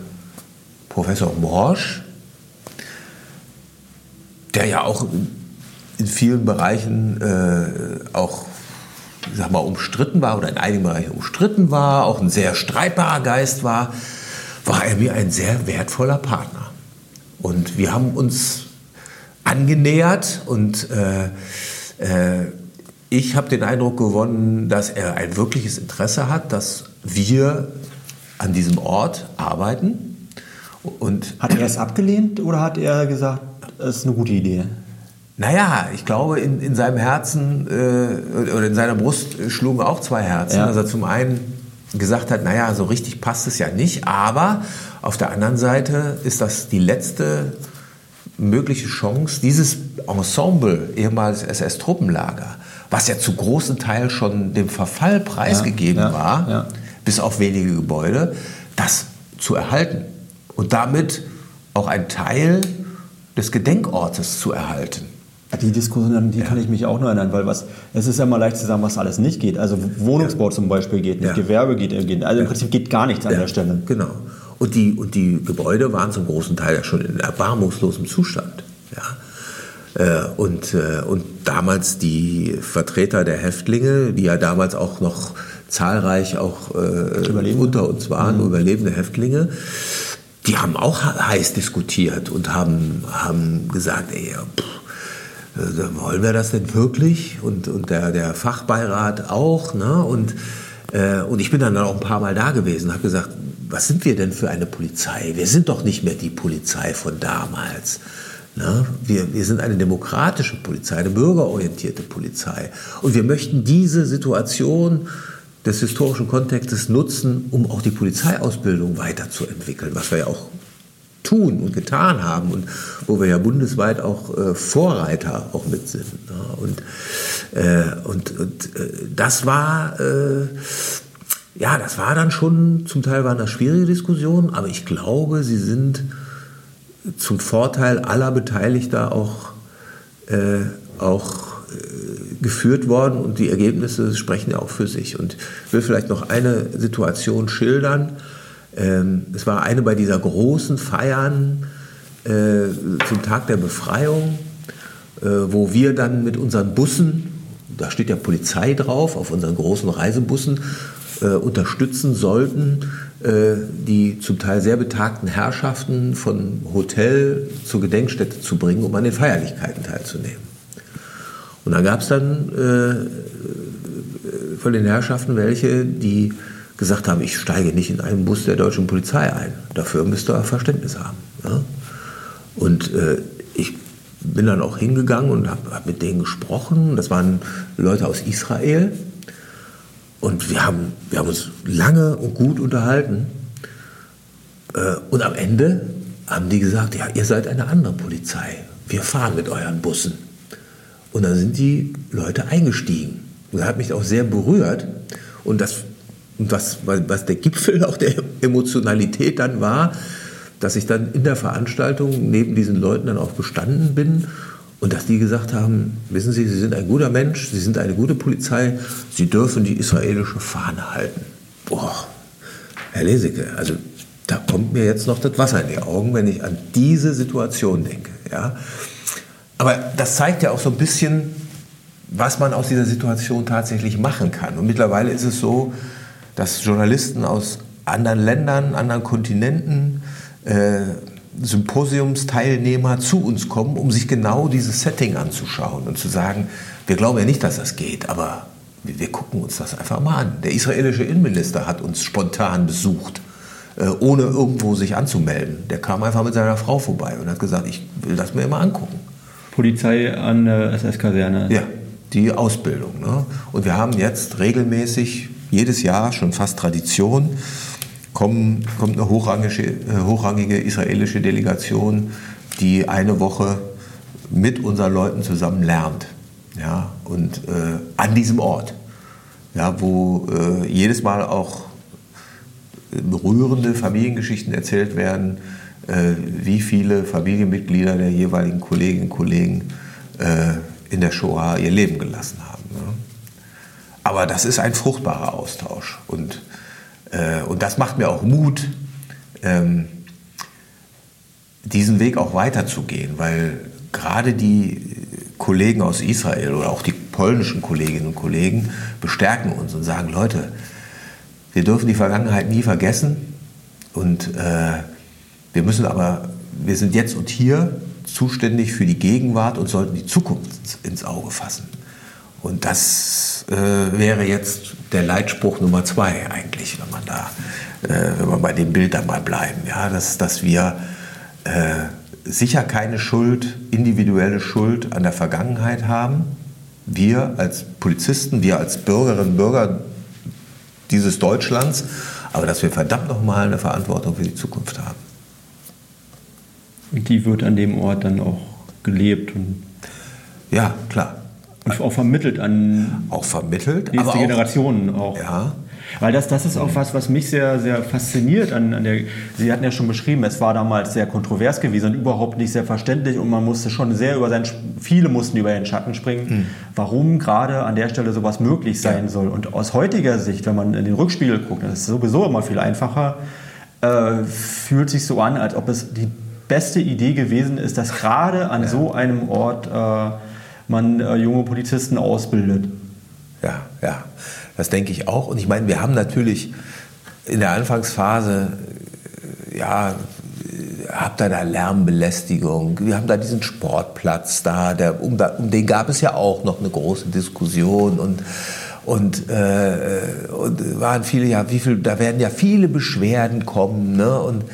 Professor Morsch, der ja auch in vielen Bereichen äh, auch ich sag mal, umstritten war oder in einigen Bereichen umstritten war, auch ein sehr streitbarer Geist war, war er mir ein sehr wertvoller Partner. Und wir haben uns angenähert und äh, äh, ich habe den Eindruck gewonnen, dass er ein wirkliches Interesse hat, dass wir an diesem Ort arbeiten. Und hat er es abgelehnt oder hat er gesagt, das ist eine gute Idee? Naja, ich glaube, in, in seinem Herzen äh, oder in seiner Brust schlugen auch zwei Herzen. Ja. Also zum einen gesagt hat, naja, so richtig passt es ja nicht, aber auf der anderen Seite ist das die letzte mögliche Chance, dieses Ensemble, ehemals SS-Truppenlager, was ja zu großen Teil schon dem Verfall preisgegeben ja, ja, war, ja. bis auf wenige Gebäude, das zu erhalten und damit auch ein Teil des Gedenkortes zu erhalten. Die Diskussion, an die ja. kann ich mich auch noch erinnern, weil was, es ist ja mal leicht zu sagen, was alles nicht geht. Also Wohnungsbau ja. zum Beispiel geht nicht, ja. Gewerbe geht, geht also im Prinzip geht gar nichts an der Stelle. Genau. Und die, und die Gebäude waren zum großen Teil ja schon in erbarmungslosem Zustand. Ja. Äh, und, äh, und damals die Vertreter der Häftlinge, die ja damals auch noch zahlreich auch äh, unter uns waren, mhm. überlebende Häftlinge, die haben auch heiß diskutiert und haben, haben gesagt, ey, pff, wollen wir das denn wirklich? Und, und der, der Fachbeirat auch. Ne? Und, äh, und ich bin dann auch ein paar Mal da gewesen, habe gesagt, was sind wir denn für eine Polizei? Wir sind doch nicht mehr die Polizei von damals. Ne? Wir, wir sind eine demokratische Polizei, eine bürgerorientierte Polizei. Und wir möchten diese Situation des historischen Kontextes nutzen, um auch die Polizeiausbildung weiterzuentwickeln, was wir ja auch tun und getan haben und wo wir ja bundesweit auch äh, Vorreiter auch mit sind. Ne? Und, äh, und, und äh, das war, äh, ja, das war dann schon, zum Teil waren das schwierige Diskussionen, aber ich glaube, sie sind zum Vorteil aller Beteiligter auch, äh, auch äh, geführt worden und die Ergebnisse sprechen ja auch für sich. Und ich will vielleicht noch eine Situation schildern, ähm, es war eine bei dieser großen Feiern äh, zum Tag der Befreiung, äh, wo wir dann mit unseren Bussen, da steht ja Polizei drauf, auf unseren großen Reisebussen, äh, unterstützen sollten, äh, die zum Teil sehr betagten Herrschaften von Hotel zur Gedenkstätte zu bringen, um an den Feierlichkeiten teilzunehmen. Und dann gab es dann äh, von den Herrschaften welche, die gesagt haben, ich steige nicht in einen Bus der deutschen Polizei ein. Dafür müsst ihr Verständnis haben. Ja? Und äh, ich bin dann auch hingegangen und habe hab mit denen gesprochen. Das waren Leute aus Israel. Und wir haben, wir haben uns lange und gut unterhalten. Äh, und am Ende haben die gesagt, ja, ihr seid eine andere Polizei. Wir fahren mit euren Bussen. Und dann sind die Leute eingestiegen. Und das hat mich auch sehr berührt. Und das und was, was der Gipfel auch der Emotionalität dann war, dass ich dann in der Veranstaltung neben diesen Leuten dann auch gestanden bin und dass die gesagt haben, wissen Sie, Sie sind ein guter Mensch, Sie sind eine gute Polizei, Sie dürfen die israelische Fahne halten. Boah, Herr Leseke, also da kommt mir jetzt noch das Wasser in die Augen, wenn ich an diese Situation denke. Ja? Aber das zeigt ja auch so ein bisschen, was man aus dieser Situation tatsächlich machen kann. Und mittlerweile ist es so, dass Journalisten aus anderen Ländern, anderen Kontinenten, äh, Symposiumsteilnehmer zu uns kommen, um sich genau dieses Setting anzuschauen und zu sagen, wir glauben ja nicht, dass das geht, aber wir, gucken uns das einfach mal an. Der israelische Innenminister hat uns spontan besucht, äh, ohne irgendwo sich anzumelden. Der kam einfach mit seiner Frau vorbei und hat gesagt, ich will das mir immer angucken. Polizei an der SS-Kaserne? Ja, die Ausbildung. Ne? Und wir haben jetzt regelmäßig jedes Jahr, schon fast Tradition, kommen, kommt eine hochrangige, äh, hochrangige israelische Delegation, die eine Woche mit unseren Leuten zusammen lernt. Ja, und äh, an diesem Ort, ja, wo äh, jedes Mal auch berührende Familiengeschichten erzählt werden, äh, wie viele Familienmitglieder der jeweiligen Kolleginnen und Kollegen äh, in der Shoah ihr Leben gelassen haben. Aber das ist ein fruchtbarer Austausch. Und, äh, und das macht mir auch Mut, ähm, diesen Weg auch weiterzugehen, weil gerade die Kollegen aus Israel oder auch die polnischen Kolleginnen und Kollegen bestärken uns und sagen, Leute, wir dürfen die Vergangenheit nie vergessen und äh, wir müssen aber, wir sind jetzt und hier zuständig für die Gegenwart und sollten die Zukunft ins Auge fassen. Und das äh, wäre jetzt der Leitspruch Nummer zwei eigentlich, wenn man da, äh, wenn wir bei dem Bild dabei bleiben, ja, dass, dass wir äh, sicher keine Schuld, individuelle Schuld an der Vergangenheit haben. Wir als Polizisten, wir als Bürgerinnen und Bürger dieses Deutschlands, aber dass wir verdammt nochmal eine Verantwortung für die Zukunft haben. Und die wird an dem Ort dann auch gelebt und ja, klar. Und auch vermittelt an auch vermittelt, nächste aber Generationen auch. Ja. Weil das, das ist auch was, was mich sehr, sehr fasziniert an, an der. Sie hatten ja schon beschrieben, es war damals sehr kontrovers gewesen und überhaupt nicht selbstverständlich und man musste schon sehr über sein, viele mussten über den Schatten springen, mhm. warum gerade an der Stelle sowas möglich sein ja. soll. Und aus heutiger Sicht, wenn man in den Rückspiegel guckt, das ist sowieso immer viel einfacher, äh, fühlt sich so an, als ob es die beste Idee gewesen ist, dass gerade an ja. so einem Ort äh, man äh, junge Polizisten ausbildet. Ja, ja, das denke ich auch. Und ich meine, wir haben natürlich in der Anfangsphase, äh, ja, habt ihr da Lärmbelästigung, wir haben da diesen Sportplatz da, der, um, da, um den gab es ja auch noch eine große Diskussion und und, äh, und waren viele ja, wie viel, da werden ja viele Beschwerden kommen, ne? Und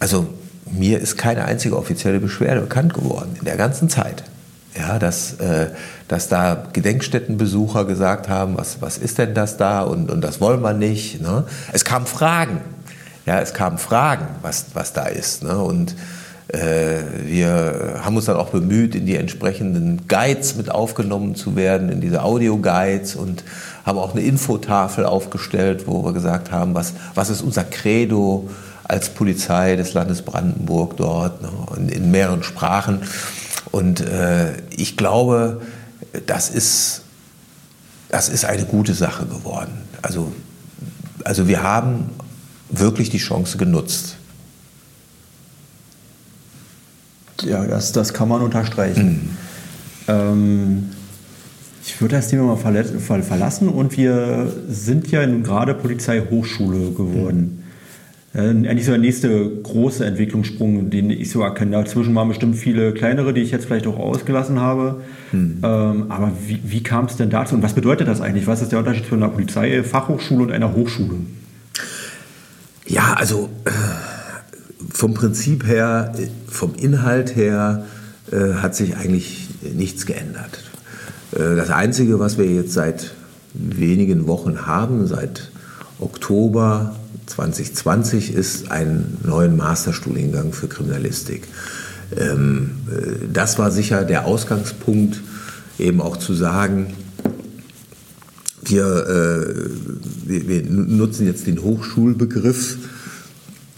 also mir ist keine einzige offizielle Beschwerde bekannt geworden in der ganzen Zeit. Ja, dass, äh, dass da Gedenkstättenbesucher gesagt haben, was, was ist denn das da und, und das wollen wir nicht. Ne? Es kamen Fragen, ja, es kamen Fragen, was, was da ist. Ne? Und äh, wir haben uns dann auch bemüht, in die entsprechenden Guides mit aufgenommen zu werden, in diese Audio-Guides und haben auch eine Infotafel aufgestellt, wo wir gesagt haben, was, was ist unser Credo als Polizei des Landes Brandenburg dort, ne? in, in mehreren Sprachen. Und äh, ich glaube, das ist, das ist eine gute Sache geworden. Also, also wir haben wirklich die Chance genutzt. Ja, das, das kann man unterstreichen. Mhm. Ähm, ich würde das Thema mal verlassen und wir sind ja nun gerade Polizeihochschule geworden. Mhm. Äh, eigentlich so der nächste große Entwicklungssprung, den ich so erkenne. Dazwischen waren bestimmt viele kleinere, die ich jetzt vielleicht auch ausgelassen habe. Hm. Ähm, aber wie, wie kam es denn dazu und was bedeutet das eigentlich? Was ist der Unterschied zwischen einer Polizeifachhochschule und einer Hochschule? Ja, also äh, vom Prinzip her, vom Inhalt her äh, hat sich eigentlich nichts geändert. Äh, das Einzige, was wir jetzt seit wenigen Wochen haben, seit Oktober 2020 ist ein neuen Masterstudiengang für Kriminalistik. Ähm, äh, das war sicher der Ausgangspunkt, eben auch zu sagen, wir, äh, wir, wir nutzen jetzt den Hochschulbegriff,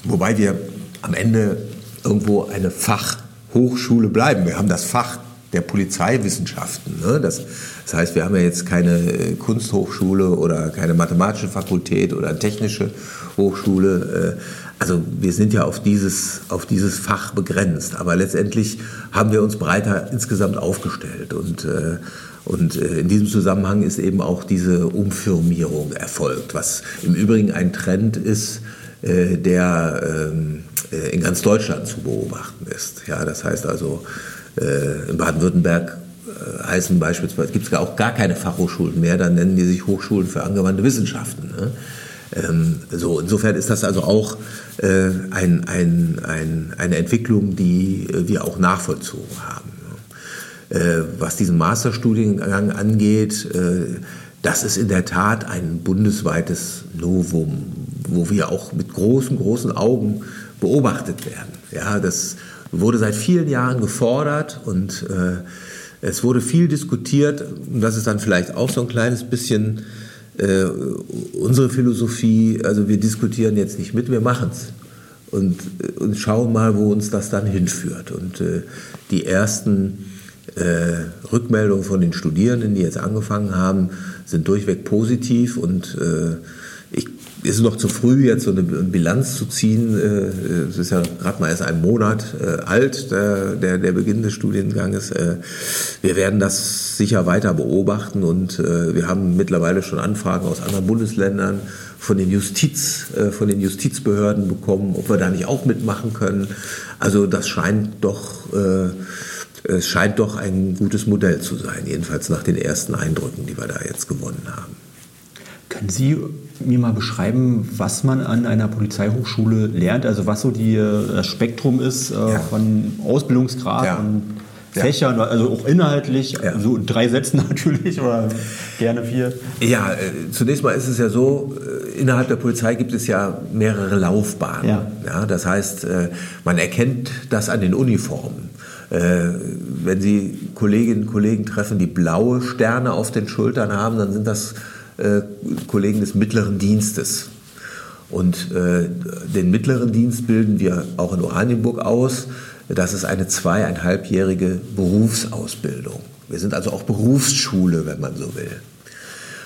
wobei wir am Ende irgendwo eine Fachhochschule bleiben. Wir haben das Fach der Polizeiwissenschaften. Ne? Das, das, heißt, wir haben ja jetzt keine äh, Kunsthochschule oder keine mathematische Fakultät oder technische Hochschule. Äh, also wir sind ja auf dieses, auf dieses Fach begrenzt. Aber letztendlich haben wir uns breiter insgesamt aufgestellt. Und, äh, und in diesem Zusammenhang ist eben auch diese Umfirmierung erfolgt, was im Übrigen ein Trend ist, der ähm, in ganz Deutschland zu beobachten ist. Ja, das heißt also, äh, in Baden-Württemberg äh, heißen beispielsweise, gibt es auch gar keine Fachhochschulen mehr, dann nennen die sich Hochschulen für angewandte Wissenschaften. Ne? Ähm, so, insofern ist das also auch äh, ein, ein, ein, eine Entwicklung, die äh, wir auch nachvollzogen haben. Äh, was diesen Masterstudiengang angeht, äh, das ist in der Tat ein bundesweites Novum, wo wir auch mit großen, großen Augen beobachtet werden. Ja, das wurde seit vielen Jahren gefordert und äh, es wurde viel diskutiert. Und das ist dann vielleicht auch so ein kleines bisschen äh, unsere Philosophie. Also wir diskutieren jetzt nicht mit, wir machen es. Und, äh, und schauen mal, wo uns das dann hinführt. Und äh, die ersten äh, Rückmeldungen von den Studierenden, die jetzt angefangen haben, sind durchweg positiv und äh, ist noch zu früh, jetzt so eine Bilanz zu ziehen. Äh, es ist ja gerade mal erst ein Monat äh, alt, der, der, Beginn des Studienganges. Äh, wir werden das sicher weiter beobachten und wir haben mittlerweile schon Anfragen aus anderen Bundesländern von den Justiz, von den Justizbehörden bekommen, ob wir da nicht auch mitmachen können. Also das scheint doch es scheint doch ein gutes Modell zu sein, jedenfalls nach den ersten Eindrücken, die wir da jetzt gewonnen haben. Können Sie mir mal beschreiben, was man an einer Polizeihochschule lernt? Also was so die, das Spektrum ist äh, ja. von Ausbildungsgrad ja. und Fächern, ja. also auch inhaltlich, ja. so in drei Sätzen natürlich oder gerne vier? Ja, äh, zunächst mal ist es ja so, äh, innerhalb der Polizei gibt es ja mehrere Laufbahnen. Ja. ja das heißt, äh, man erkennt das an den Uniformen. Äh, wenn Sie Kolleginnen und Kollegen treffen, die blaue Sterne auf den Schultern haben, dann sind das äh, Kollegen des mittleren Dienstes. Und äh, den mittleren Dienst bilden wir auch in Oranienburg aus. Das ist eine zweieinhalbjährige Berufsausbildung. Wir sind also auch Berufsschule, wenn man so will.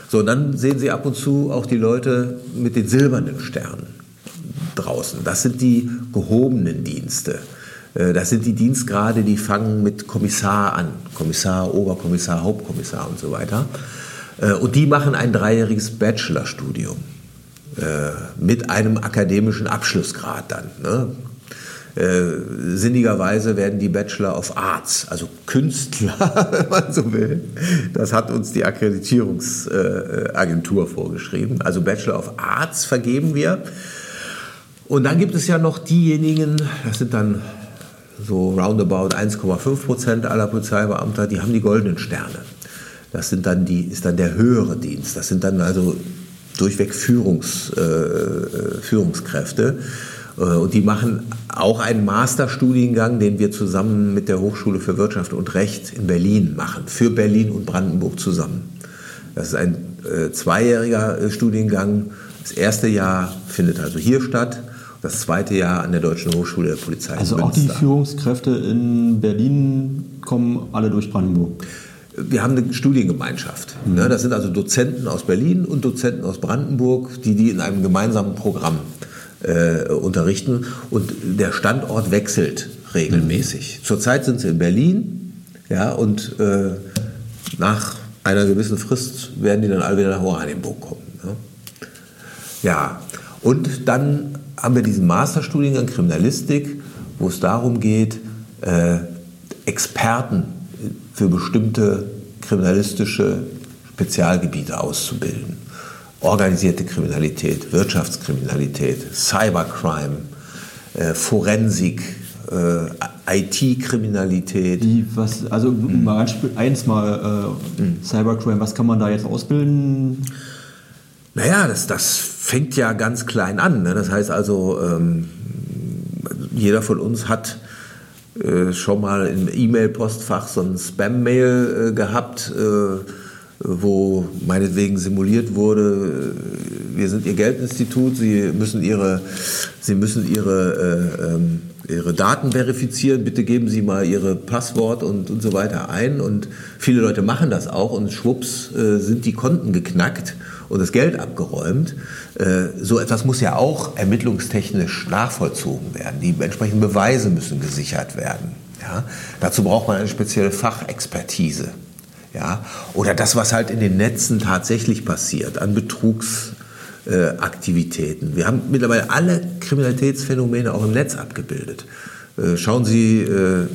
So, und dann sehen Sie ab und zu auch die Leute mit den silbernen Sternen draußen. Das sind die gehobenen Dienste. Äh, das sind die Dienstgrade, die fangen mit Kommissar an. Kommissar, Oberkommissar, Hauptkommissar und so weiter. Äh, und die machen ein dreijähriges Bachelorstudium äh, mit einem akademischen Abschlussgrad dann. Ne? Äh, sinnigerweise werden die Bachelor of Arts, also Künstler, wenn man so will, das hat uns die Akkreditierungsagentur vorgeschrieben. Also Bachelor of Arts vergeben wir. Und dann gibt es ja noch diejenigen, das sind dann so roundabout 1,5 Prozent aller Polizeibeamter, die haben die goldenen Sterne. Das sind dann die, ist dann der höhere Dienst. Das sind dann also durchweg Führungs, äh, äh Führungskräfte. Äh, und die machen auch einen Masterstudiengang, den wir zusammen mit der Hochschule für Wirtschaft und Recht in Berlin machen, für Berlin und Brandenburg zusammen. Das ist ein äh, zweijähriger äh, Studiengang. Das erste Jahr findet also hier statt, das zweite Jahr an der Deutschen Hochschule der Polizei. Also auch die Führungskräfte in Berlin kommen alle durch Brandenburg? Wir haben eine Studiengemeinschaft. Mhm. Das sind also Dozenten aus Berlin und Dozenten aus Brandenburg, die die in einem gemeinsamen Programm äh, unterrichten. Und der Standort wechselt regelmäßig. Mhm. Zurzeit sind sie in Berlin ja, und äh, nach einer gewissen Frist werden die dann alle wieder nach Oranienburg kommen. Ja. ja, und dann haben wir diesen Masterstudiengang Kriminalistik, wo es darum geht, äh, Experten für bestimmte kriminalistische Spezialgebiete auszubilden. Organisierte Kriminalität, Wirtschaftskriminalität, Cybercrime, äh, Forensik, äh, IT-Kriminalität. also mhm. mal eins mal äh, mhm. Cybercrime, was kann man da jetzt ausbilden? Naja, das, das fängt ja ganz klein an. Ne? Das heißt also, ähm, jeder von uns hat äh, schon mal im E-Mail-Postfach so ein Spam-Mail äh, gehabt, äh, wo meinetwegen simuliert wurde, äh, wir sind Ihr Geldinstitut, Sie müssen Ihre, Sie müssen Ihre, äh, ähm, Ihre Daten verifizieren, bitte geben Sie mal Ihre Passwort und, und so weiter ein. Und viele Leute machen das auch und schwupps sind die Konten geknackt und das Geld abgeräumt. Äh, so etwas muss ja auch ermittlungstechnisch nachvollzogen werden. Die entsprechenden Beweise müssen gesichert werden. Ja? Dazu braucht man eine spezielle Fachexpertise. Ja? Oder das, was halt in den Netzen tatsächlich passiert, an Betrugsaktivitäten. Äh, Wir haben mittlerweile alle Kriminalitätsphänomene auch im Netz abgebildet. Äh, schauen Sie äh,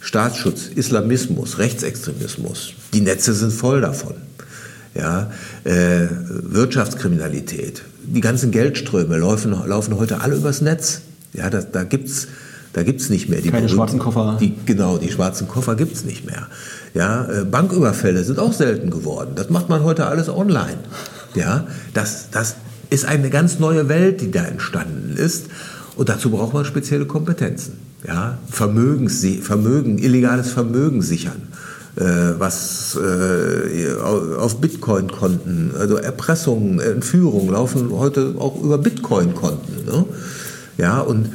Staatsschutz, Islamismus, Rechtsextremismus. Die Netze sind voll davon ja, äh, Wirtschaftskriminalität. Die ganzen Geldströme laufen, laufen heute alle übers Netz. Ja, da, da gibt es da gibt's nicht mehr die Keine schwarzen Koffer. Die, genau, die schwarzen Koffer gibt es nicht mehr. Ja, äh, Banküberfälle sind auch selten geworden. Das macht man heute alles online. Ja, das, das ist eine ganz neue Welt, die da entstanden ist. Und dazu braucht man spezielle Kompetenzen. Ja, Vermögen, illegales Vermögen sichern. Äh, was äh, auf Bitcoin-Konten, also Erpressungen, Entführungen laufen heute auch über Bitcoin-Konten. Ne? Ja, und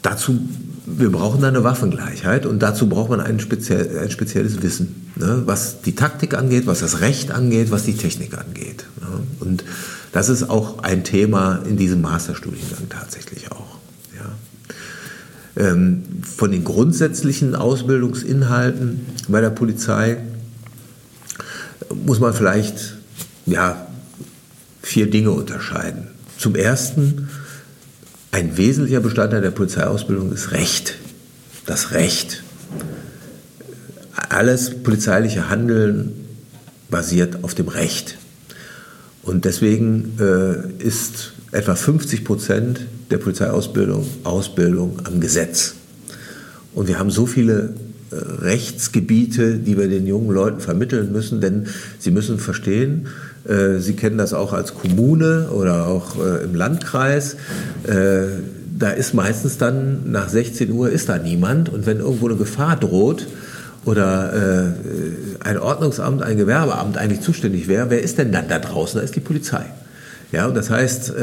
dazu, wir brauchen eine Waffengleichheit und dazu braucht man ein, speziell, ein spezielles Wissen, ne? was die Taktik angeht, was das Recht angeht, was die Technik angeht. Ne? Und das ist auch ein Thema in diesem Masterstudiengang tatsächlich auch. Ähm, von den grundsätzlichen Ausbildungsinhalten bei der Polizei muss man vielleicht ja, vier Dinge unterscheiden. Zum Ersten, ein wesentlicher Bestandteil der Polizeiausbildung ist Recht. Das Recht. alles polizeiliche Handeln basiert auf dem Recht. Und deswegen äh, ist etwa 50 Prozent der Polizeiausbildung Ausbildung am Gesetz. Und wir haben so viele äh, Rechtsgebiete, die wir den jungen Leuten vermitteln müssen, denn sie müssen verstehen, äh, sie kennen das auch als Kommune oder auch äh, im Landkreis, da ist meistens dann nach 16 Uhr ist da niemand und wenn irgendwo eine Gefahr droht oder ein Ordnungsamt, ein Gewerbeamt eigentlich zuständig wäre, wer ist denn dann da draußen? Da ist die Polizei. Ja, und das heißt,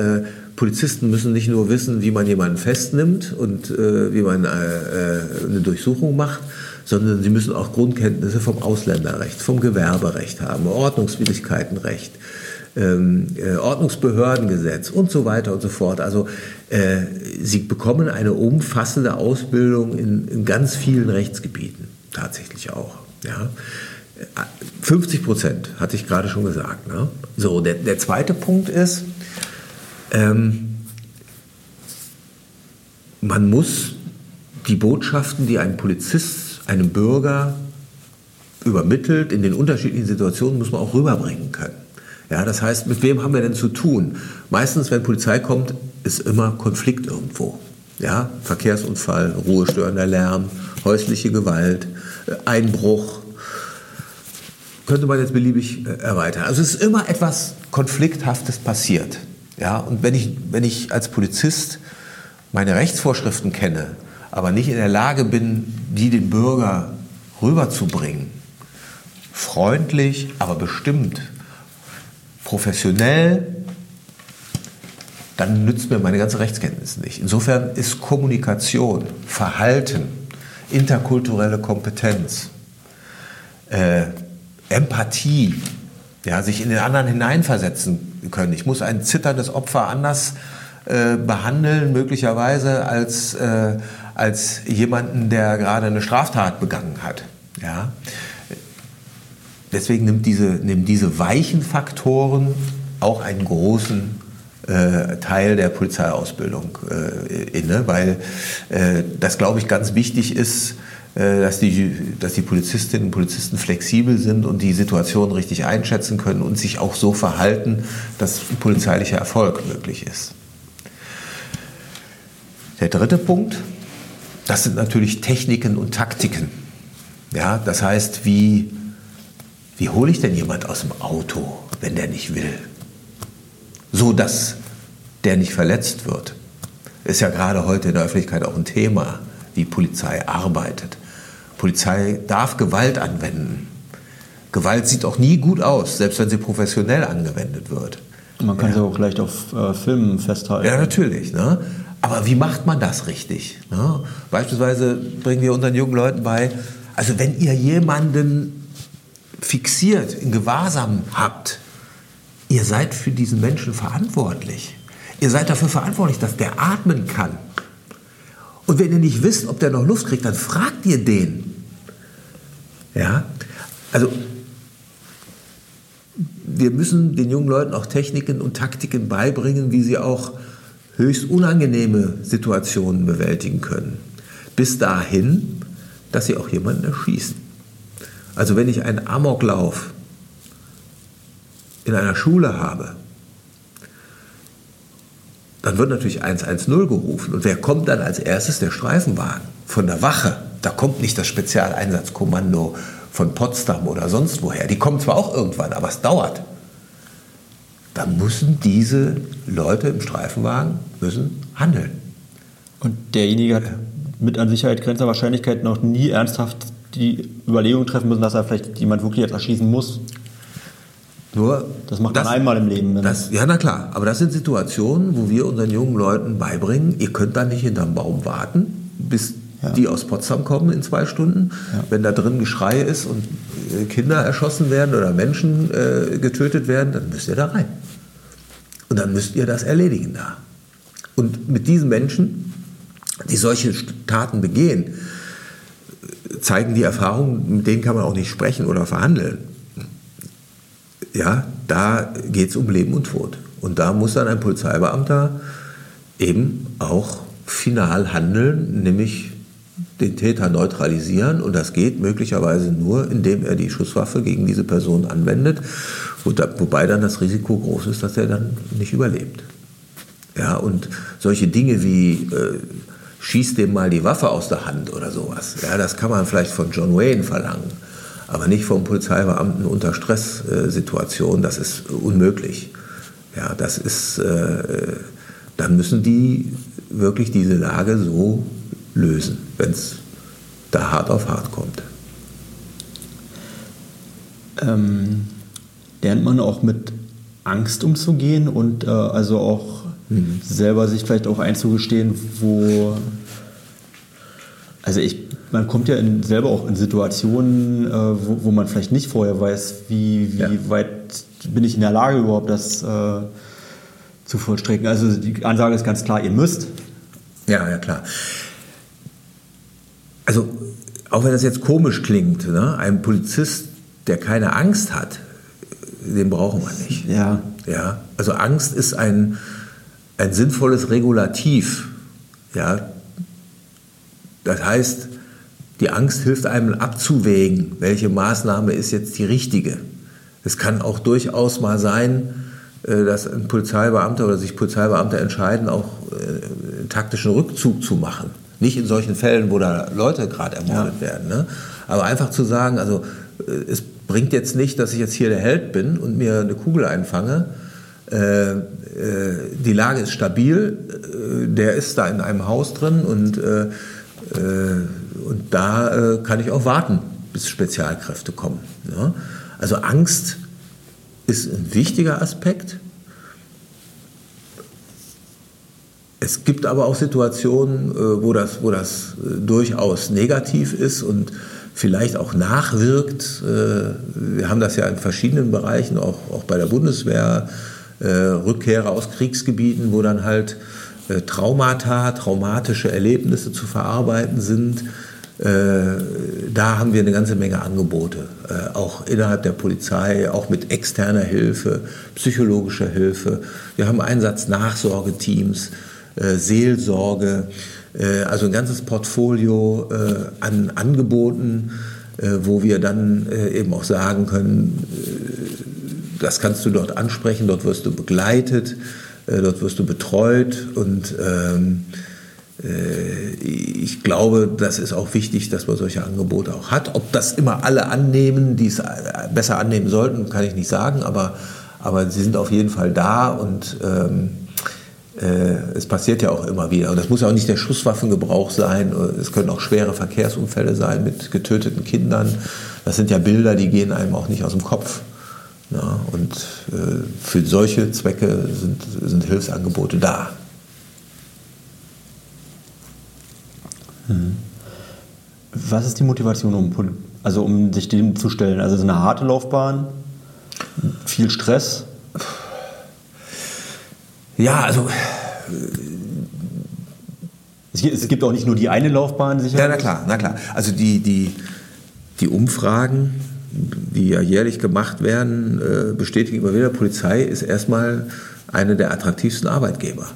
Polizisten müssen nicht nur wissen, wie man jemanden festnimmt und wie man eine Durchsuchung macht, sondern sie müssen auch Grundkenntnisse vom Ausländerrecht, vom Gewerberecht haben, Ordnungswidrigkeitenrecht, ähm, äh, Ordnungsbehördengesetz und so weiter und so fort. Also äh, sie bekommen eine umfassende Ausbildung in, in ganz vielen Rechtsgebieten, tatsächlich auch. Ja. 50 Prozent, hatte ich gerade schon gesagt. Ne? So, der, der zweite Punkt ist, ähm, man muss die Botschaften, die ein Polizist einem Bürger übermittelt, in den unterschiedlichen Situationen muss man auch rüberbringen können. Ja, das heißt, mit wem haben wir denn zu tun? Meistens, wenn Polizei kommt, ist immer Konflikt irgendwo. Ja, Verkehrsunfall, ruhestörender Lärm, häusliche Gewalt, Einbruch. Könnte man jetzt beliebig äh, erweitern. Also es ist immer etwas Konflikthaftes passiert. Ja, und wenn ich, wenn ich als Polizist meine Rechtsvorschriften kenne, aber nicht in der Lage bin, die dem Bürger rüberzubringen, freundlich, aber bestimmt, professionell, dann nützt mir meine ganze Rechtskenntnis nicht. Insofern ist Kommunikation, Verhalten, interkulturelle Kompetenz, äh, Empathie, ja, sich in den anderen hineinversetzen können. Ich muss ein zitterndes Opfer anders äh, behandeln, möglicherweise als, äh, als jemanden, der gerade eine Straftat begangen hat. Ja? Deswegen nimmt diese, nehmen diese weichen Faktoren auch einen großen Teil der Polizeiausbildung äh, inne, weil äh, das, glaube ich, ganz wichtig ist, äh, dass die, dass die Polizistinnen und Polizisten flexibel sind und die Situation richtig einschätzen können und sich auch so verhalten, dass polizeilicher Erfolg möglich ist. Der dritte Punkt, das sind natürlich Techniken und Taktiken. Ja, das heißt, wie, wie hole ich denn jemand aus dem Auto, wenn der nicht will? So dass der nicht verletzt wird. Ist ja gerade heute in der Öffentlichkeit auch ein Thema, wie Polizei arbeitet. Polizei darf Gewalt anwenden. Gewalt sieht auch nie gut aus, selbst wenn sie professionell angewendet wird. Man kann ja. sie auch leicht auf äh, Filmen festhalten. Ja, natürlich. Ne? Aber wie macht man das richtig? Ja, beispielsweise bringen wir unseren jungen Leuten bei, also wenn ihr jemanden fixiert, in Gewahrsam habt, ihr seid für diesen Menschen verantwortlich. Ihr seid dafür verantwortlich, dass der atmen kann. Und wenn ihr nicht wisst, ob der noch Luft kriegt, dann fragt ihr den. Ja, also wir müssen den jungen Leuten auch Techniken und Taktiken beibringen, wie sie auch höchst unangenehme Situationen bewältigen können. Bis dahin, dass sie auch jemanden erschießen. Also wenn ich einen Amoklauf in einer Schule habe, dann wird natürlich 110 gerufen. Und wer kommt dann als erstes? Der Streifenwagen von der Wache. Da kommt nicht das Spezialeinsatzkommando von Potsdam oder sonst woher. Die kommen zwar auch irgendwann, aber es dauert dann müssen diese Leute im Streifenwagen müssen handeln. Und derjenige hat mit an Sicherheit grenzender Wahrscheinlichkeit noch nie ernsthaft die Überlegung treffen müssen, dass er vielleicht jemand wirklich jetzt erschießen muss. Nur das macht man einmal im Leben. Ne? Das, ja, na klar. Aber das sind Situationen, wo wir unseren jungen Leuten beibringen, ihr könnt da nicht hinterm Baum warten, bis ja. die aus Potsdam kommen in zwei Stunden. Ja. Wenn da drin Geschrei ist und äh, Kinder erschossen werden oder Menschen äh, getötet werden, dann müsst ihr da rein. Und dann müsst ihr das erledigen da. Und mit diesen Menschen, die solche Taten begehen, zeigen die Erfahrungen, mit denen kann man auch nicht sprechen oder verhandeln. Ja, da geht es um Leben und Tod. Und da muss dann ein Polizeibeamter eben auch final handeln, nämlich den Täter neutralisieren und das geht möglicherweise nur, indem er die Schusswaffe gegen diese Person anwendet, wobei dann das Risiko groß ist, dass er dann nicht überlebt. Ja, und solche Dinge wie äh, schießt dem mal die Waffe aus der Hand oder sowas, ja, das kann man vielleicht von John Wayne verlangen, aber nicht vom Polizeibeamten unter Stresssituationen, das ist unmöglich. Ja, das ist, äh, dann müssen die wirklich diese Lage so lösen, wenn es da hart auf hart kommt. Ähm, lernt man auch mit Angst umzugehen und äh, also auch mhm. selber sich vielleicht auch einzugestehen, wo also ich, man kommt ja in, selber auch in Situationen, äh, wo, wo, man vielleicht nicht vorher weiß, wie, wie ja. weit bin ich in der Lage überhaupt das äh, zu vollstrecken. Also die Ansage ist ganz klar, ihr müsst. Ja, ja klar. Also, auch wenn das jetzt komisch klingt, ne? ein Polizist, der keine Angst hat, den brauchen wir nicht. Ja. ja? Also Angst ist ein, ein sinnvolles Regulativ. Ja? Das heißt, die Angst hilft einem abzuwägen, welche Maßnahme ist jetzt die richtige. Es kann auch durchaus mal sein, äh, dass ein Polizeibeamter oder sich Polizeibeamte entscheiden, auch äh, einen taktischen Rückzug zu machen. Nicht in solchen Fällen, wo da Leute gerade ermordet ja. werden. Ne? Aber einfach zu sagen, also äh, es bringt jetzt nicht, dass ich jetzt hier der Held bin und mir eine Kugel einfange. Äh, äh, die Lage ist stabil, äh, der ist da in einem Haus drin und, und da kann ich auch warten, bis Spezialkräfte kommen. Ne? Also Angst ist ein wichtiger Aspekt. Es gibt aber auch Situationen, äh, wo das, wo das äh, durchaus negativ ist und vielleicht auch nachwirkt. Äh, wir haben das ja in verschiedenen Bereichen, auch, auch bei der Bundeswehr, Rückkehrer aus Kriegsgebieten, wo dann halt Traumata, traumatische Erlebnisse zu verarbeiten sind. Da haben wir eine ganze Menge Angebote, auch innerhalb der Polizei, auch mit externer Hilfe, psychologischer Hilfe. Wir haben Einsatznachsorgeteams. Äh, Seelsorge, äh, also ein ganzes Portfolio äh, an Angeboten, wo wir dann eben auch sagen können, das kannst du dort ansprechen, dort wirst du begleitet, dort wirst du betreut und ähm, ich glaube, das ist auch wichtig, dass man solche Angebote auch hat. Ob das immer alle annehmen, die es besser annehmen sollten, kann ich nicht sagen, aber, aber sie sind auf jeden Fall da und ähm, äh, es passiert ja auch immer wieder. Und das muss ja auch nicht der Schusswaffengebrauch sein. Es können auch schwere Verkehrsunfälle sein mit getöteten Kindern. Das sind ja Bilder, die gehen einem auch nicht aus dem Kopf. Ja, und äh, für solche Zwecke sind, sind Hilfsangebote da. Mhm. Was ist die Motivation, um, also um sich dem zu stellen? Also eine harte Laufbahn, viel Stress? Ja, also. Es gibt auch nicht nur die eine Laufbahn, sicher? Ja, na klar, na klar. Also die, die, die Umfragen, die ja jährlich gemacht werden, äh, bestätigen immer wieder, Polizei ist erstmal eine der attraktivsten Arbeitgeber.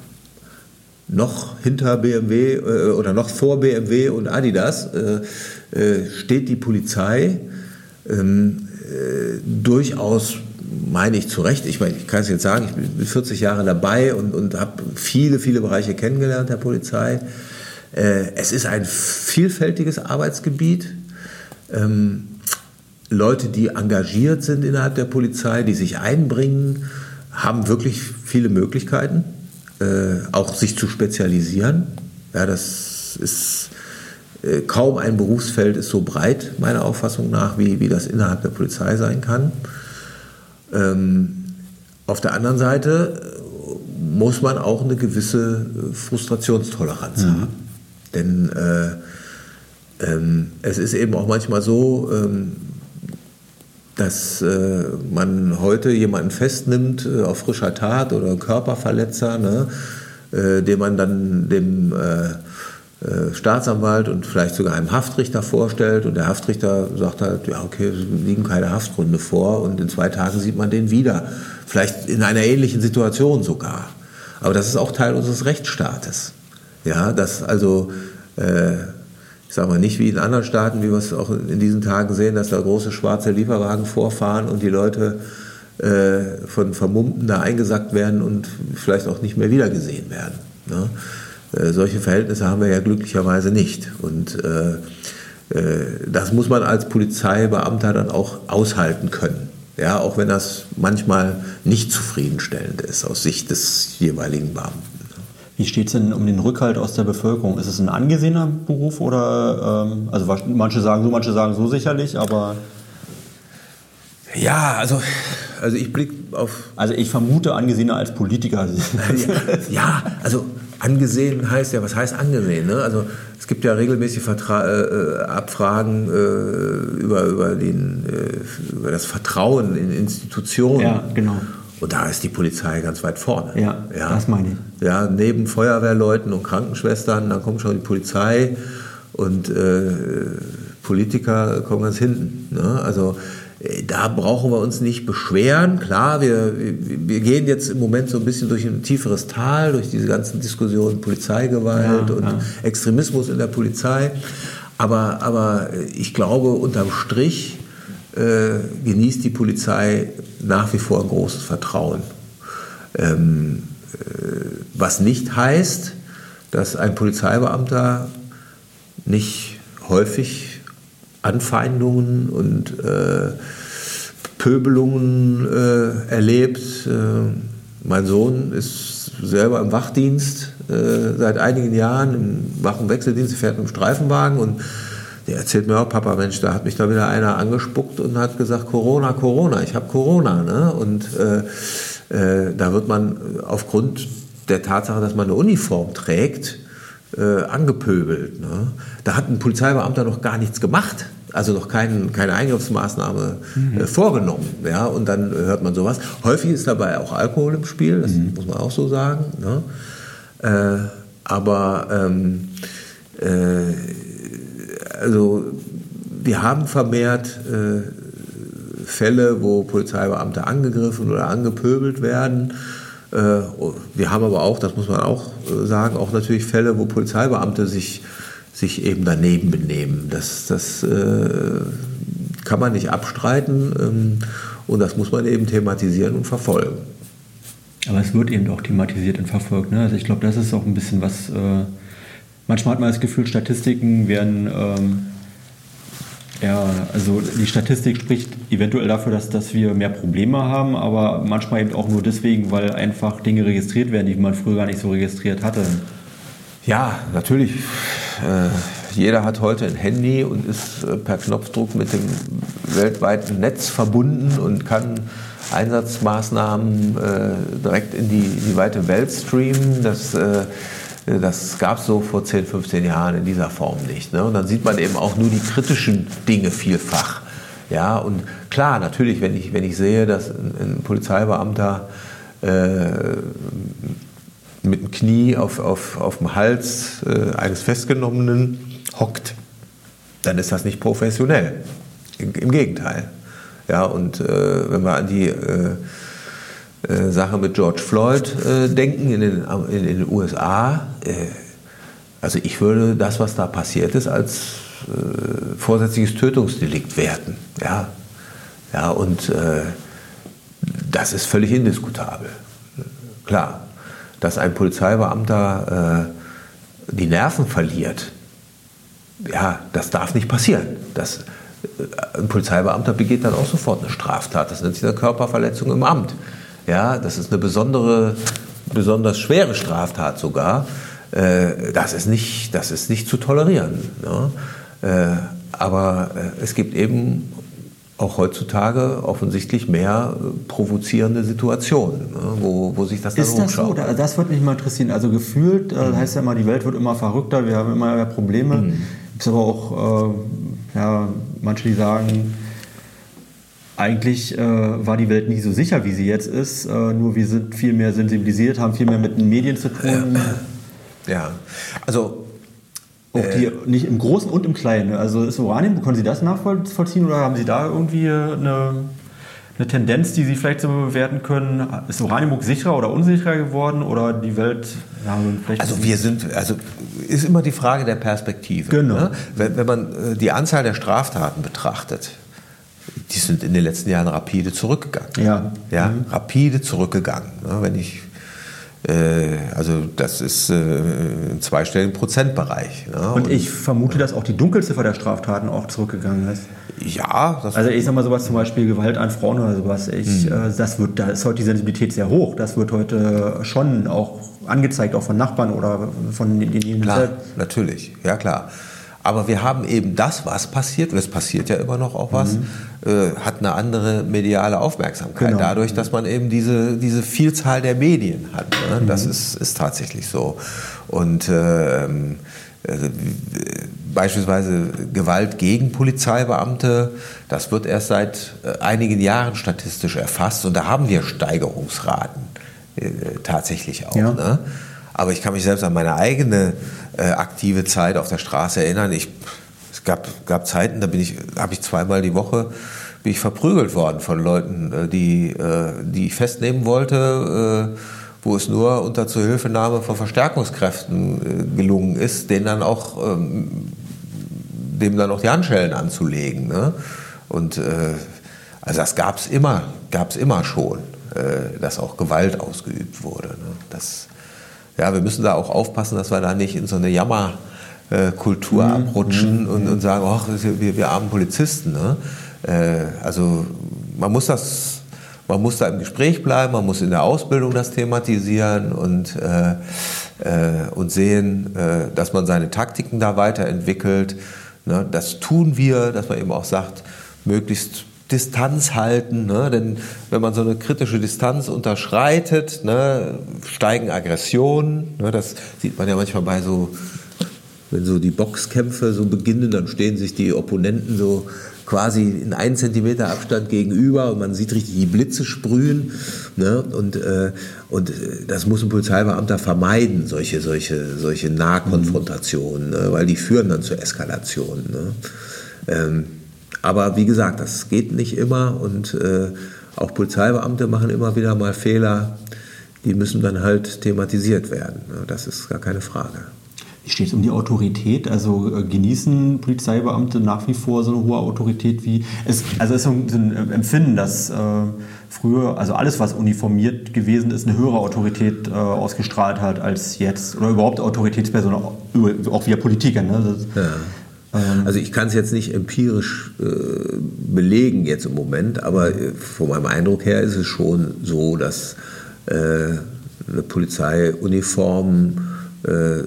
Noch hinter BMW äh, oder noch vor BMW und Adidas äh, steht die Polizei ähm, durchaus meine ich zu Recht, ich meine, ich kann es jetzt sagen, ich bin 40 Jahre dabei und, und habe viele, viele Bereiche kennengelernt der Polizei. Äh, es ist ein vielfältiges Arbeitsgebiet. Ähm, Leute, die engagiert sind innerhalb der Polizei, die sich einbringen, haben wirklich viele Möglichkeiten, äh, auch sich zu spezialisieren. Ja, das ist äh, kaum ein Berufsfeld ist so breit, meiner Auffassung nach, wie, wie das innerhalb der Polizei sein kann. Ähm, auf der anderen Seite äh, muss man auch eine gewisse äh, Frustrationstoleranz mhm. haben. Denn äh, ähm, es ist eben auch manchmal so, ähm, dass äh, man heute jemanden festnimmt äh, auf frischer Tat oder Körperverletzer, ne, äh, den man dann dem äh, Staatsanwalt und vielleicht sogar einem Haftrichter vorstellt und der Haftrichter sagt halt, ja okay, liegen keine Haftgründe vor und in zwei Tagen sieht man den wieder. Vielleicht in einer ähnlichen Situation sogar. Aber das ist auch Teil unseres Rechtsstaates. Ja, dass also äh, ich sage mal nicht wie in anderen Staaten, wie wir es auch in diesen Tagen sehen, dass da große schwarze Lieferwagen vorfahren und die Leute äh, von Vermummten da eingesackt werden und vielleicht auch nicht mehr wiedergesehen werden. Ne? Äh, solche Verhältnisse haben wir ja glücklicherweise nicht. Und äh, äh, das muss man als Polizeibeamter dann auch aushalten können. Ja, auch wenn das manchmal nicht zufriedenstellend ist aus Sicht des jeweiligen Beamten. Wie steht es denn um den Rückhalt aus der Bevölkerung? Ist es ein angesehener Beruf oder, ähm, also manche sagen so, manche sagen so sicherlich, aber. Ja, also, also ich blicke auf. Also ich vermute angesehener als Politiker. ja, also angesehen heißt ja, was heißt angesehen? Ne? Also es gibt ja regelmäßig Vertra äh, Abfragen äh, über, über, den, äh, über das Vertrauen in Institutionen. Ja, genau. Und da ist die Polizei ganz weit vorne. Ja, ja, das meine ich. Ja, neben Feuerwehrleuten und Krankenschwestern, dann kommt schon die Polizei und äh, Politiker kommen ganz hinten. Ne? Also äh, da brauchen wir uns nicht beschweren. Klar, wir, wir gehen jetzt im Moment so ein bisschen durch ein tieferes Tal, durch diese ganzen Diskussionen Polizeigewalt ja, und ja. Extremismus in der Polizei. Aber, aber ich glaube, unterm Strich äh, genießt die Polizei nach wie vor ein großes Vertrauen. Ähm, äh, was nicht heißt, dass ein Polizeibeamter nicht häufig Anfeindungen und äh, Pöbelungen äh, erlebt. Äh, mein Sohn ist selber im Wachdienst äh, seit einigen Jahren, im Wach- und Wechseldienst, fährt mit dem Streifenwagen und der erzählt mir auch, Papa, Mensch, da hat mich da wieder einer angespuckt und hat gesagt, Corona, Corona, ich habe Corona. Ne? Und äh, äh, da wird man aufgrund der Tatsache, dass man eine Uniform trägt, äh, angepöbelt. Ne? Da hat ein Polizeibeamter noch gar nichts gemacht, also noch kein, keine Eingriffsmaßnahme mhm. äh, vorgenommen. Ja? Und dann hört man sowas. Häufig ist dabei auch Alkohol im Spiel, das mhm. muss man auch so sagen. Ne? Äh, aber ähm, äh, also wir haben vermehrt äh, Fälle, wo Polizeibeamte angegriffen oder angepöbelt werden. Äh, wir haben aber auch, das muss man auch äh, sagen, auch natürlich Fälle, wo Polizeibeamte sich, sich eben daneben benehmen. Das, das äh, kann man nicht abstreiten ähm, und das muss man eben thematisieren und verfolgen. Aber es wird eben auch thematisiert und verfolgt. Ne? Also ich glaube, das ist auch ein bisschen was äh, manchmal hat man das Gefühl, Statistiken werden, ähm, ja, also die Statistik spricht eventuell dafür, dass, dass wir mehr Probleme haben, aber manchmal eben auch nur deswegen, weil einfach Dinge registriert werden, die man früher gar nicht so registriert hatte. Ja, natürlich. Äh, jeder hat heute ein Handy und ist äh, per Knopfdruck mit dem weltweiten Netz verbunden und kann Einsatzmaßnahmen äh, direkt in die, die weite Welt streamen. Das äh, das gab es so vor 10, 15 Jahren in dieser Form nicht. Ne? Und dann sieht man eben auch nur die kritischen Dinge vielfach. Ja, und klar, natürlich, wenn ich, wenn ich sehe, dass ein, ein Polizeibeamter äh, mit dem Knie auf, auf, auf dem Hals äh, eines Festgenommenen hockt, dann ist das nicht professionell. Im, im Gegenteil. Ja, und äh, wenn wir an die äh, Sache mit George Floyd äh, denken in den, in den USA. Äh, also ich würde das, was da passiert ist, als äh, vorsätzliches Tötungsdelikt werten. Ja, ja und äh, das ist völlig indiskutabel. Klar, dass ein Polizeibeamter die Nerven verliert, ja, das darf nicht passieren. Das, ein Polizeibeamter begeht dann auch sofort eine Straftat. Das nennt sich eine Körperverletzung im Amt. Ja, das ist eine besondere, besonders schwere Straftat sogar. Äh, das, ist nicht, das ist nicht zu tolerieren. Ne? Äh, aber äh, es gibt eben auch heutzutage offensichtlich mehr provozierende Situationen, ne, wo, wo sich das dann Ist das so? Das würde mich mal interessieren. Also gefühlt mhm. heißt ja immer, die Welt wird immer verrückter, wir haben immer mehr Probleme. Mhm. Es gibt aber auch äh, ja, manche, die sagen, eigentlich äh, war die Welt nie so sicher, wie sie jetzt ist. Äh, nur wir sind viel mehr sensibilisiert, haben viel mehr mit den Medien zu tun. Ja, also auch die äh, nicht im Großen und im Kleinen. Also ist Oranienburg, können Sie das nachvollziehen oder haben Sie da irgendwie eine, eine Tendenz, die Sie vielleicht so bewerten können? Ist Oranienburg sicherer oder unsicherer geworden oder die Welt? Ja, also wir sind, also ist immer die Frage der Perspektive. Genau. Ne? Wenn, wenn man äh, die Anzahl der Straftaten betrachtet, die sind in den letzten Jahren rapide zurückgegangen. Ja. Ja, mhm. rapide zurückgegangen. Ne? Wenn ich äh, also das ist äh, ein zweistelligen Prozentbereich. Ne? Und ich vermute, dass auch die Dunkelziffer der Straftaten auch zurückgegangen ist. Ja. also ich sag mal sowas zum Beispiel Gewalt an Frauen oder sowas. Ich, hm. äh, das wird, da ist heute die Sensibilität sehr hoch. Das wird heute schon auch angezeigt, auch von Nachbarn oder von denjenigen. Klar, natürlich, ja klar. Aber wir haben eben das, was passiert, und es passiert ja immer noch auch was, mhm. äh, hat eine andere mediale Aufmerksamkeit. Genau. Dadurch, dass man eben diese, diese Vielzahl der Medien hat. Ne? Mhm. Das ist, ist tatsächlich so. Und ähm, also, beispielsweise Gewalt gegen Polizeibeamte, das wird erst seit äh, einigen Jahren statistisch erfasst und da haben wir Steigerungsraten äh, tatsächlich auch. Ja. Ne? Aber ich kann mich selbst an meine eigene äh, aktive Zeit auf der Straße erinnern. Ich, es gab, gab Zeiten, da bin ich, habe ich zweimal die Woche bin ich verprügelt worden von Leuten, äh, die, äh, die ich festnehmen wollte, äh, wo es nur unter Zuhilfenahme von Verstärkungskräften gelungen ist, denen dann auch, ähm, dem dann auch die Handschellen anzulegen. Ne? Und also das gab es immer, gab's immer schon, dass auch Gewalt ausgeübt wurde. Ne? Das, ja, wir müssen da auch aufpassen, dass wir da nicht in so eine Jammerkultur mhm. abrutschen mhm. und, und sagen, ach, wir, wir armen Polizisten. Ne? Äh, also man muss das man muss da im Gespräch bleiben, man muss in der Ausbildung das thematisieren und, äh, äh, und sehen, äh, dass man seine Taktiken da weiterentwickelt. Ne? Das tun wir, dass man eben auch sagt, möglichst Distanz halten, ne? denn wenn man so eine kritische Distanz unterschreitet, ne, steigen Aggressionen. Ne? Das sieht man ja manchmal bei so, wenn so die Boxkämpfe so beginnen, dann stehen sich die Opponenten so quasi in einen Zentimeter Abstand gegenüber und man sieht richtig die Blitze sprühen. Ne? Und, äh, und das muss ein Polizeibeamter vermeiden, solche, solche, solche Nahkonfrontationen, ne? weil die führen dann zur Eskalation. Ne? Ähm, aber wie gesagt, das geht nicht immer und äh, auch Polizeibeamte machen immer wieder mal Fehler, die müssen dann halt thematisiert werden. Das ist gar keine Frage. Wie steht es um die Autorität? Also äh, genießen Polizeibeamte nach wie vor so eine hohe Autorität wie es? Also es ist so ein Empfinden, dass äh, früher, also alles, was uniformiert gewesen ist, eine höhere Autorität äh, ausgestrahlt hat als jetzt oder überhaupt Autoritätspersonen, auch via Politiker. Ne? Das, ja. Ähm. Also ich kann es jetzt nicht empirisch äh, belegen jetzt im Moment, aber äh, von meinem Eindruck her ist es schon so, dass äh, eine Polizeiuniform äh,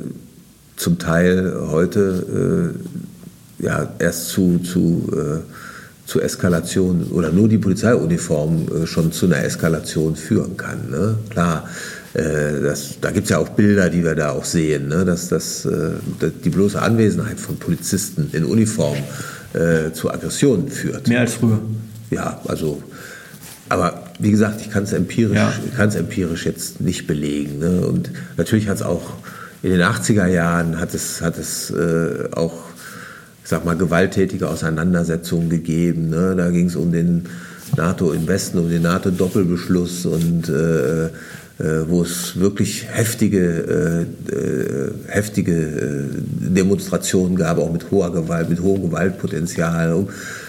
zum Teil heute äh, ja, erst zu, zu, äh, zu Eskalation oder nur die Polizeiuniform schon zu einer Eskalation führen kann. Ne? Klar, das, da gibt es ja auch Bilder, die wir da auch sehen, ne? dass, das, äh, die bloße Anwesenheit von Polizisten in Uniform äh, zu Aggressionen führt. Mehr als früher. Ja, also, aber wie gesagt, ich kann es empirisch, ja. empirisch jetzt nicht belegen. Ne? Und natürlich hat es auch in den 80er Jahren hat es, hat es äh, auch, ich sag mal, gewalttätige Auseinandersetzungen gegeben. Ne? Da ging es um den NATO im Westen, um den NATO-Doppelbeschluss und äh, äh, wo es wirklich heftige, äh, äh, heftige Demonstrationen gab, auch mit hoher Gewalt, mit hohem Gewaltpotenzial,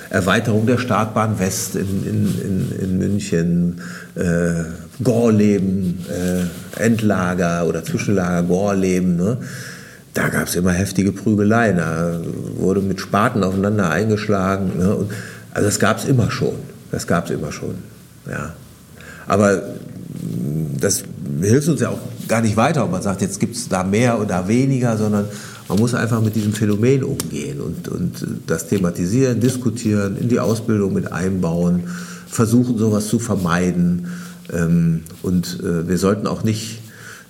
Erweiterung der Startbahn West in, in, in, in München, äh, Gorleben, äh, Endlager oder Zwischenlager Gorleben. Ne? Da gab es immer heftige Prügeleien, da wurde mit Spaten aufeinander eingeschlagen. Ne? Und, also das gab es immer schon, das gab es immer schon. Ja. Aber das hilft uns ja auch gar nicht weiter, ob man sagt, jetzt gibt es da mehr oder weniger, sondern man muss einfach mit diesem Phänomen umgehen und, und das thematisieren, diskutieren, in die Ausbildung mit einbauen, versuchen sowas zu vermeiden. Ähm, und äh, wir sollten auch nicht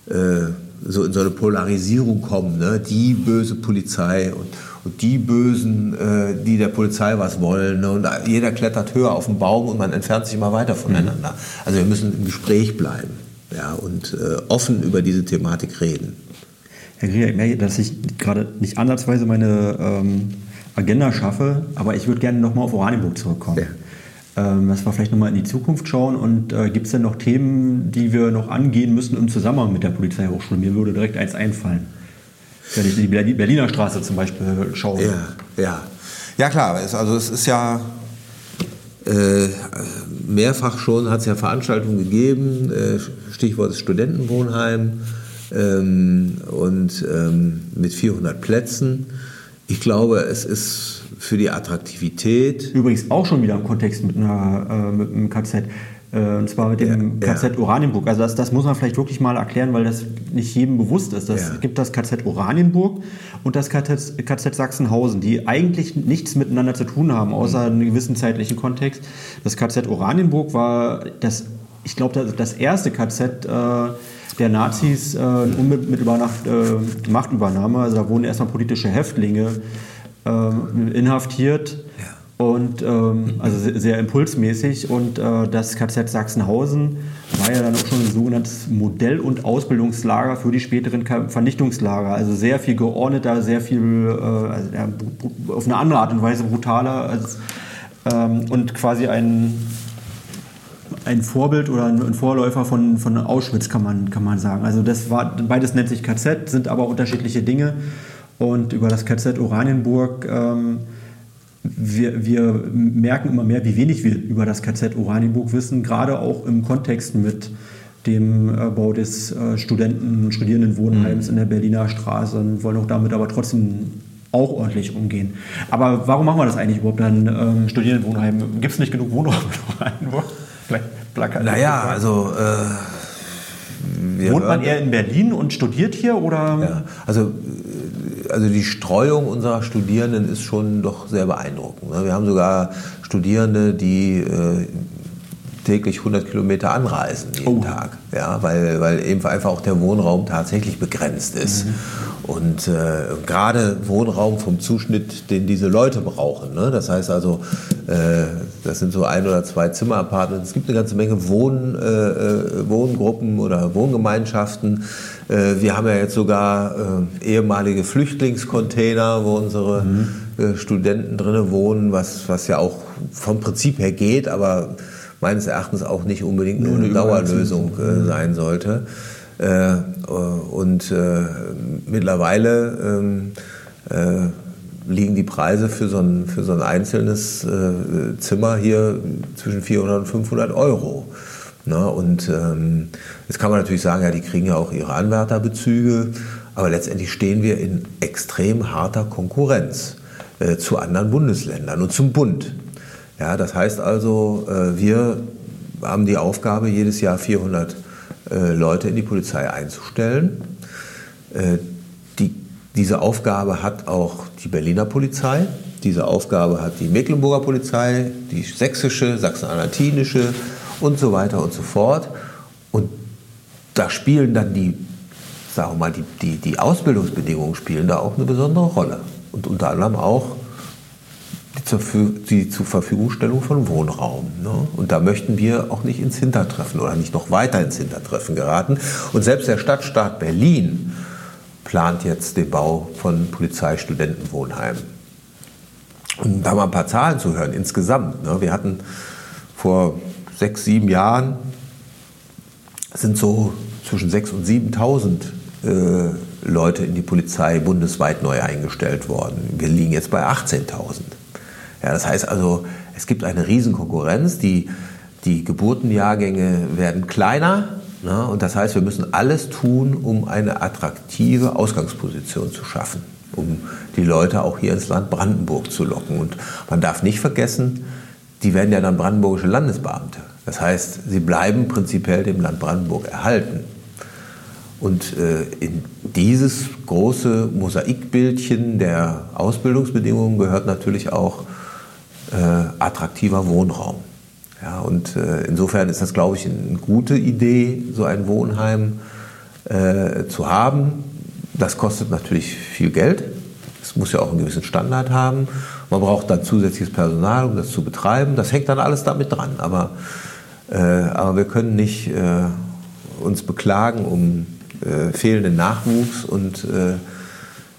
äh, so in so eine Polarisierung kommen, ne? die böse Polizei und, und die Bösen, äh, die der Polizei was wollen. Ne? Und jeder klettert höher auf den Baum und man entfernt sich immer weiter voneinander. Mhm. Also wir müssen im Gespräch bleiben ja, und äh, offen über diese Thematik reden. Herr Grieger, ich merke, dass ich gerade nicht ansatzweise meine ähm, Agenda schaffe, aber ich würde gerne nochmal auf Oranienburg zurückkommen. Ja. ähm, dass wir vielleicht nochmal in die Zukunft schauen und äh, gibt es denn noch Themen, die wir noch angehen müssen im Zusammenhang mit der Polizeihochschule? Mir würde direkt eins einfallen. Wenn ich in die Berliner Straße zum Beispiel schaue. Ja, ja. ja klar, also es ist ja äh, mehrfach schon, hat es ja Veranstaltungen gegeben, äh, Stichwort ist Studentenwohnheim ähm, und ähm, mit 400 Plätzen. Ich glaube, es ist für die Attraktivität. Übrigens auch schon wieder im Kontext mit, einer, äh, mit einem KZ. Äh, und zwar mit dem ja, KZ ja. Oranienburg. Also das, das, muss man vielleicht wirklich mal erklären, weil das nicht jedem bewusst ist. Es ja. gibt das KZ Oranienburg und das KZ, KZ, Sachsenhausen, die eigentlich nichts miteinander zu tun haben, außer mhm. einem gewissen zeitlichen Kontext. Das KZ Oranienburg war das, ich glaube, das, das erste KZ äh, der Nazis äh, unmittelbar nach äh, Machtübernahme. Also da wurden erstmal politische Häftlinge ähm, inhaftiert. Ja. Und ähm, also sehr, impulsmäßig. Und äh, das KZ Sachsenhausen war ja dann auch schon ein sogenanntes Modell- und Ausbildungslager für die späteren Vernichtungslager. Also sehr viel geordneter, sehr viel äh, also, ja, auf eine andere Art und Weise brutaler als, ähm, und quasi ein, ein Vorbild oder ein Vorläufer von, von Auschwitz, kann man, kann man sagen. Also das war, beides nennt sich KZ, sind aber unterschiedliche Dinge. Und über das KZ Oranienburg, ähm, wir, wir, merken immer mehr, wie wenig wir über das KZ Oranienburg wissen, gerade auch im Kontext mit dem Bau des äh, Studenten- und Studierendenwohnheims mhm. in der Berliner Straße und wollen auch damit aber trotzdem auch ordentlich umgehen. Aber warum machen wir das eigentlich überhaupt dann ähm, Studierendenwohnheim? Gibt es nicht genug Wohnräume in Oranienburg? Vielleicht Naja, also... Äh, Wohnt man eher in Berlin und studiert hier oder? Ja, also also die Streuung unserer Studierenden ist schon doch sehr beeindruckend. Ne? Wir haben sogar Studierende, die äh, täglich 100 Kilometer anreisen jeden oh. Tag, ja, weil, weil eben einfach auch der Wohnraum tatsächlich begrenzt ist. Mhm. Und äh, gerade Wohnraum vom Zuschnitt, den diese Leute brauchen. Ne? Das heißt also, äh, das sind so ein oder zwei Zimmerapartments. Es gibt eine ganze Menge Wohn, äh, äh Wohngruppen oder Wohngemeinschaften. Äh, wir haben ja jetzt sogar äh, ehemalige Flüchtlingscontainer, wo unsere mhm. Studenten drinnen wohnen, was, was ja auch vom Prinzip her geht, aber meines Erachtens auch nicht unbedingt eine, eine Dauerlösung sein sollte. Äh, und äh, mittlerweile ähm, äh, liegen die Preise für so ein, für so ein einzelnes Zimmer hier zwischen 400 und 500 Euro. Ne? Und ähm, jetzt kann man natürlich sagen, ja, die kriegen ja auch ihre Anwärterbezüge, aber letztendlich stehen wir in extrem harter Konkurrenz äh, zu anderen Bundesländern und zum Bund. Ja, das heißt also, äh, wir haben die Aufgabe, jedes Jahr 400 äh, Leute in die Polizei einzustellen. Äh, die, diese Aufgabe hat auch die Berliner Polizei. Diese Aufgabe hat die Mecklenburger Polizei, die sächsische, sachsen-anhaltinische und so weiter und so fort. Und da spielen dann die, sagen wir mal, die, die, die Ausbildungsbedingungen spielen da auch eine besondere Rolle. Und unter anderem auch die, die zur Verfügungstellung von Wohnraum. Ne? Und da möchten wir auch nicht ins Hintertreffen oder nicht noch weiter ins Hintertreffen geraten. Und selbst der Stadtstaat Berlin plant jetzt den Bau von Polizeistudentenwohnheimen. Um da mal ein paar Zahlen zu hören, insgesamt. Ne? Wir hatten vor sechs, sieben Jahren sind so zwischen 6.000 und 7.000 äh, Leute in die Polizei bundesweit neu eingestellt worden. Wir liegen jetzt bei 18.000. Ja, das heißt also, es gibt eine Riesenkonkurrenz, die, die Geburtenjahrgänge werden kleiner. Ne? Und das heißt, wir müssen alles tun, um eine attraktive Ausgangsposition zu schaffen, um die Leute auch hier ins Land Brandenburg zu locken. Und man darf nicht vergessen, die werden ja dann brandenburgische Landesbeamte. Das heißt, sie bleiben prinzipiell dem Land Brandenburg erhalten. Und äh, in dieses große Mosaikbildchen der Ausbildungsbedingungen gehört natürlich auch äh, attraktiver Wohnraum. Ja, und äh, insofern ist das, glaube ich, eine gute Idee, so ein Wohnheim äh, zu haben. Das kostet natürlich viel Geld. Es muss ja auch einen gewissen Standard haben. Man braucht dann zusätzliches Personal, um das zu betreiben. Das hängt dann alles damit dran. Aber, äh, aber wir können nicht äh, uns beklagen um äh, fehlenden Nachwuchs und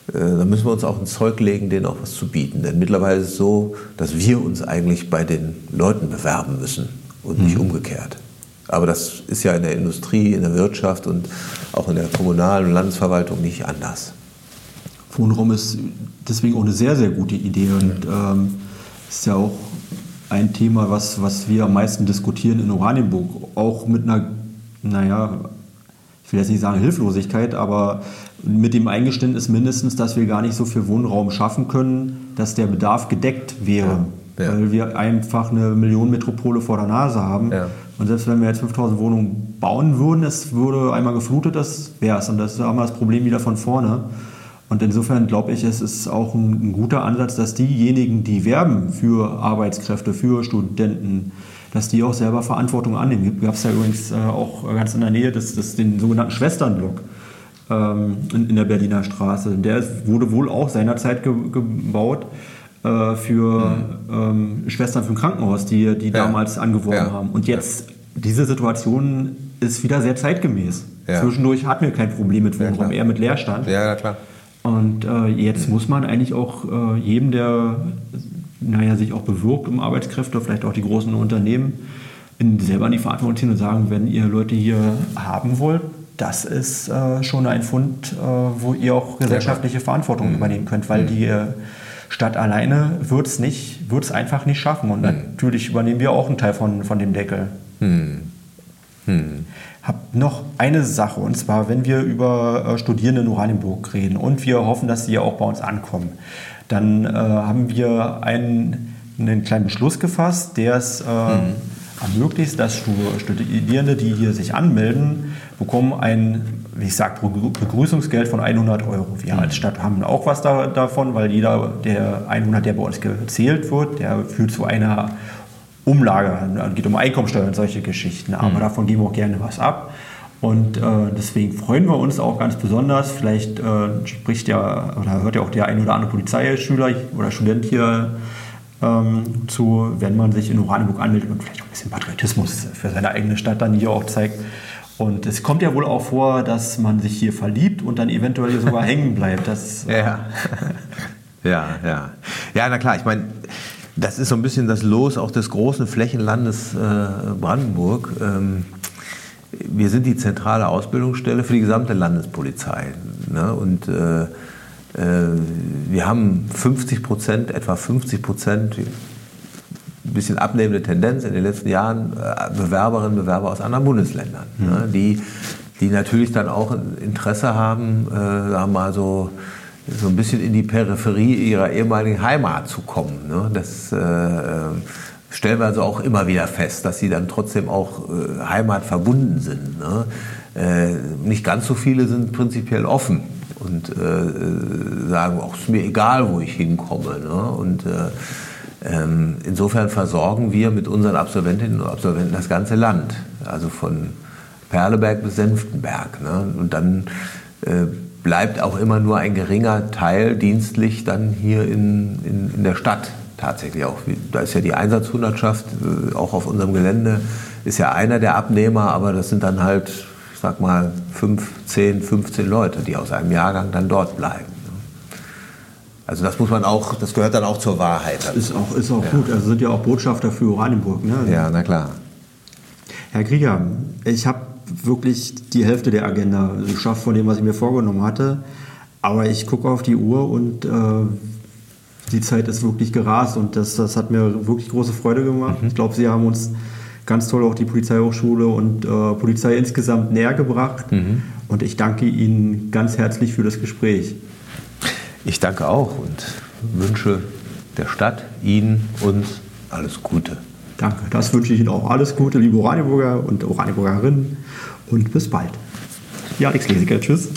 äh, dann müssen wir uns auch ins Zeug legen, denen auch was zu bieten. Denn mittlerweile ist es so, dass wir uns eigentlich bei den Leuten bewerben müssen und nicht mhm. umgekehrt. Aber das ist ja in der Industrie, in der Wirtschaft und auch in der kommunalen und Landesverwaltung nicht anders. Wohnraum ist deswegen auch eine sehr, sehr gute Idee und ähm, ist ja auch ein Thema, was, was wir am meisten diskutieren in Oranienburg. Auch mit einer, naja, ich will jetzt nicht sagen Hilflosigkeit, aber mit dem Eingeständnis mindestens, dass wir gar nicht so viel Wohnraum schaffen können, dass der Bedarf gedeckt wäre. Ja, ja. Weil wir einfach eine Millionenmetropole vor der Nase haben. Ja. Und selbst wenn wir jetzt 5000 Wohnungen bauen würden, es würde einmal geflutet, das wäre es. Und das ist einmal das Problem wieder von vorne. Und insofern glaube ich, es ist auch ein, ein, guter Ansatz, dass diejenigen, die werben für Arbeitskräfte, für Studenten, dass die auch selber Verantwortung annehmen. Gab es ja übrigens äh, auch ganz in der Nähe des, des, den sogenannten Schwesternblock ähm, in, in, der Berliner Straße. Der wurde wohl auch seinerzeit ge gebaut äh, für mhm. ähm, Schwestern ein Krankenhaus, die, die ja. damals angeworben ja. haben. Und jetzt, diese Situation ist wieder sehr zeitgemäß. Ja. Zwischendurch hatten wir kein Problem mit Wohnraum, eher mit Leerstand. Ja, klar. Und äh, jetzt muss man eigentlich auch äh, jedem, der naja, sich auch bewirkt um Arbeitskräfte, vielleicht auch die großen Unternehmen, in, selber in die Verantwortung ziehen und sagen, wenn ihr Leute hier haben wollt, das ist äh, schon ein Fund, äh, wo ihr auch gesellschaftliche Verantwortung mhm. übernehmen könnt, weil mhm. die äh, Stadt alleine wird es nicht, wird es einfach nicht schaffen. Und mhm. natürlich übernehmen wir auch einen Teil von, von dem Deckel. Mhm. Mhm. Hab noch eine Sache, und zwar, wenn wir über äh, Studierende in Oranienburg reden und wir hoffen, dass sie ja auch bei uns ankommen, dann äh, haben wir einen, einen, kleinen Beschluss gefasst, der es äh, mhm. ermöglicht, dass Studierende, die hier sich anmelden, bekommen ein wie ich sage, Begrüßungsgeld von 100 Euro. Wir als Stadt haben auch was da, davon, weil jeder der 100, der bei uns gezählt wird, der führt zu einer Umlage. Es geht um Einkommensteuer und solche Geschichten. Aber mhm. davon geben wir auch gerne was ab. Und äh, deswegen freuen wir uns auch ganz besonders. Vielleicht äh, spricht ja oder hört ja auch der ein oder andere Polizeischüler oder Student hier ähm, zu, wenn man sich in Oranienburg anmeldet und vielleicht auch ein bisschen Patriotismus für seine eigene Stadt dann hier auch zeigt. Und es kommt ja wohl auch vor, dass man sich hier verliebt und dann eventuell sogar hängen bleibt. Das, ja. ja, ja. Ja, na klar, ich meine, das ist so ein bisschen das Los auch des großen Flächenlandes äh, Brandenburg. Ähm, wir sind die zentrale Ausbildungsstelle für die gesamte Landespolizei. Ne? Und äh, äh, wir haben 50 Prozent, etwa 50 Prozent, ein bisschen abnehmende Tendenz in den letzten Jahren äh, Bewerberinnen und Bewerber aus anderen Bundesländern, mhm. ne, die, die natürlich dann auch Interesse haben, äh, sagen mal so, so ein bisschen in die Peripherie ihrer ehemaligen Heimat zu kommen. Ne? Das äh, stellen wir also auch immer wieder fest, dass sie dann trotzdem auch äh, heimatverbunden sind. Ne? Äh, nicht ganz so viele sind prinzipiell offen und äh, sagen, auch ist mir egal, wo ich hinkomme. Ne? Und ähm, insofern versorgen wir mit unseren Absolventinnen und Absolventen das ganze Land, also von Perleberg bis Senftenberg. Ne? Und dann äh, bleibt auch immer nur ein geringer Teil dienstlich dann hier in, in, in der Stadt tatsächlich auch. Da ist ja die Einsatzhundertschaft, äh, auch auf unserem Gelände, ist ja einer der Abnehmer, aber das sind dann halt, ich sag mal, 5, 10, 15 Leute, die aus einem Jahrgang dann dort bleiben. Also das muss man auch, das gehört dann auch zur Wahrheit. Ist auch, ist auch ja. gut. Also sind ja auch Botschafter für Oranienburg. Ne? Ja, na klar. Herr Krieger, ich habe wirklich die Hälfte der Agenda geschafft von dem, was ich mir vorgenommen hatte. Aber ich gucke auf die Uhr und äh, die Zeit ist wirklich gerast und das, das hat mir wirklich große Freude gemacht. Mhm. Ich glaube, Sie haben uns ganz toll auch die Polizeihochschule und äh, Polizei insgesamt näher gebracht. Mhm. Und ich danke Ihnen ganz herzlich für das Gespräch. Ich danke auch und wünsche der Stadt, Ihnen, uns alles Gute. Danke, das wünsche ich Ihnen auch. Alles Gute, liebe Oranienburger und Oranienburgerinnen und bis bald. Ja, Alex Lesiger, tschüss.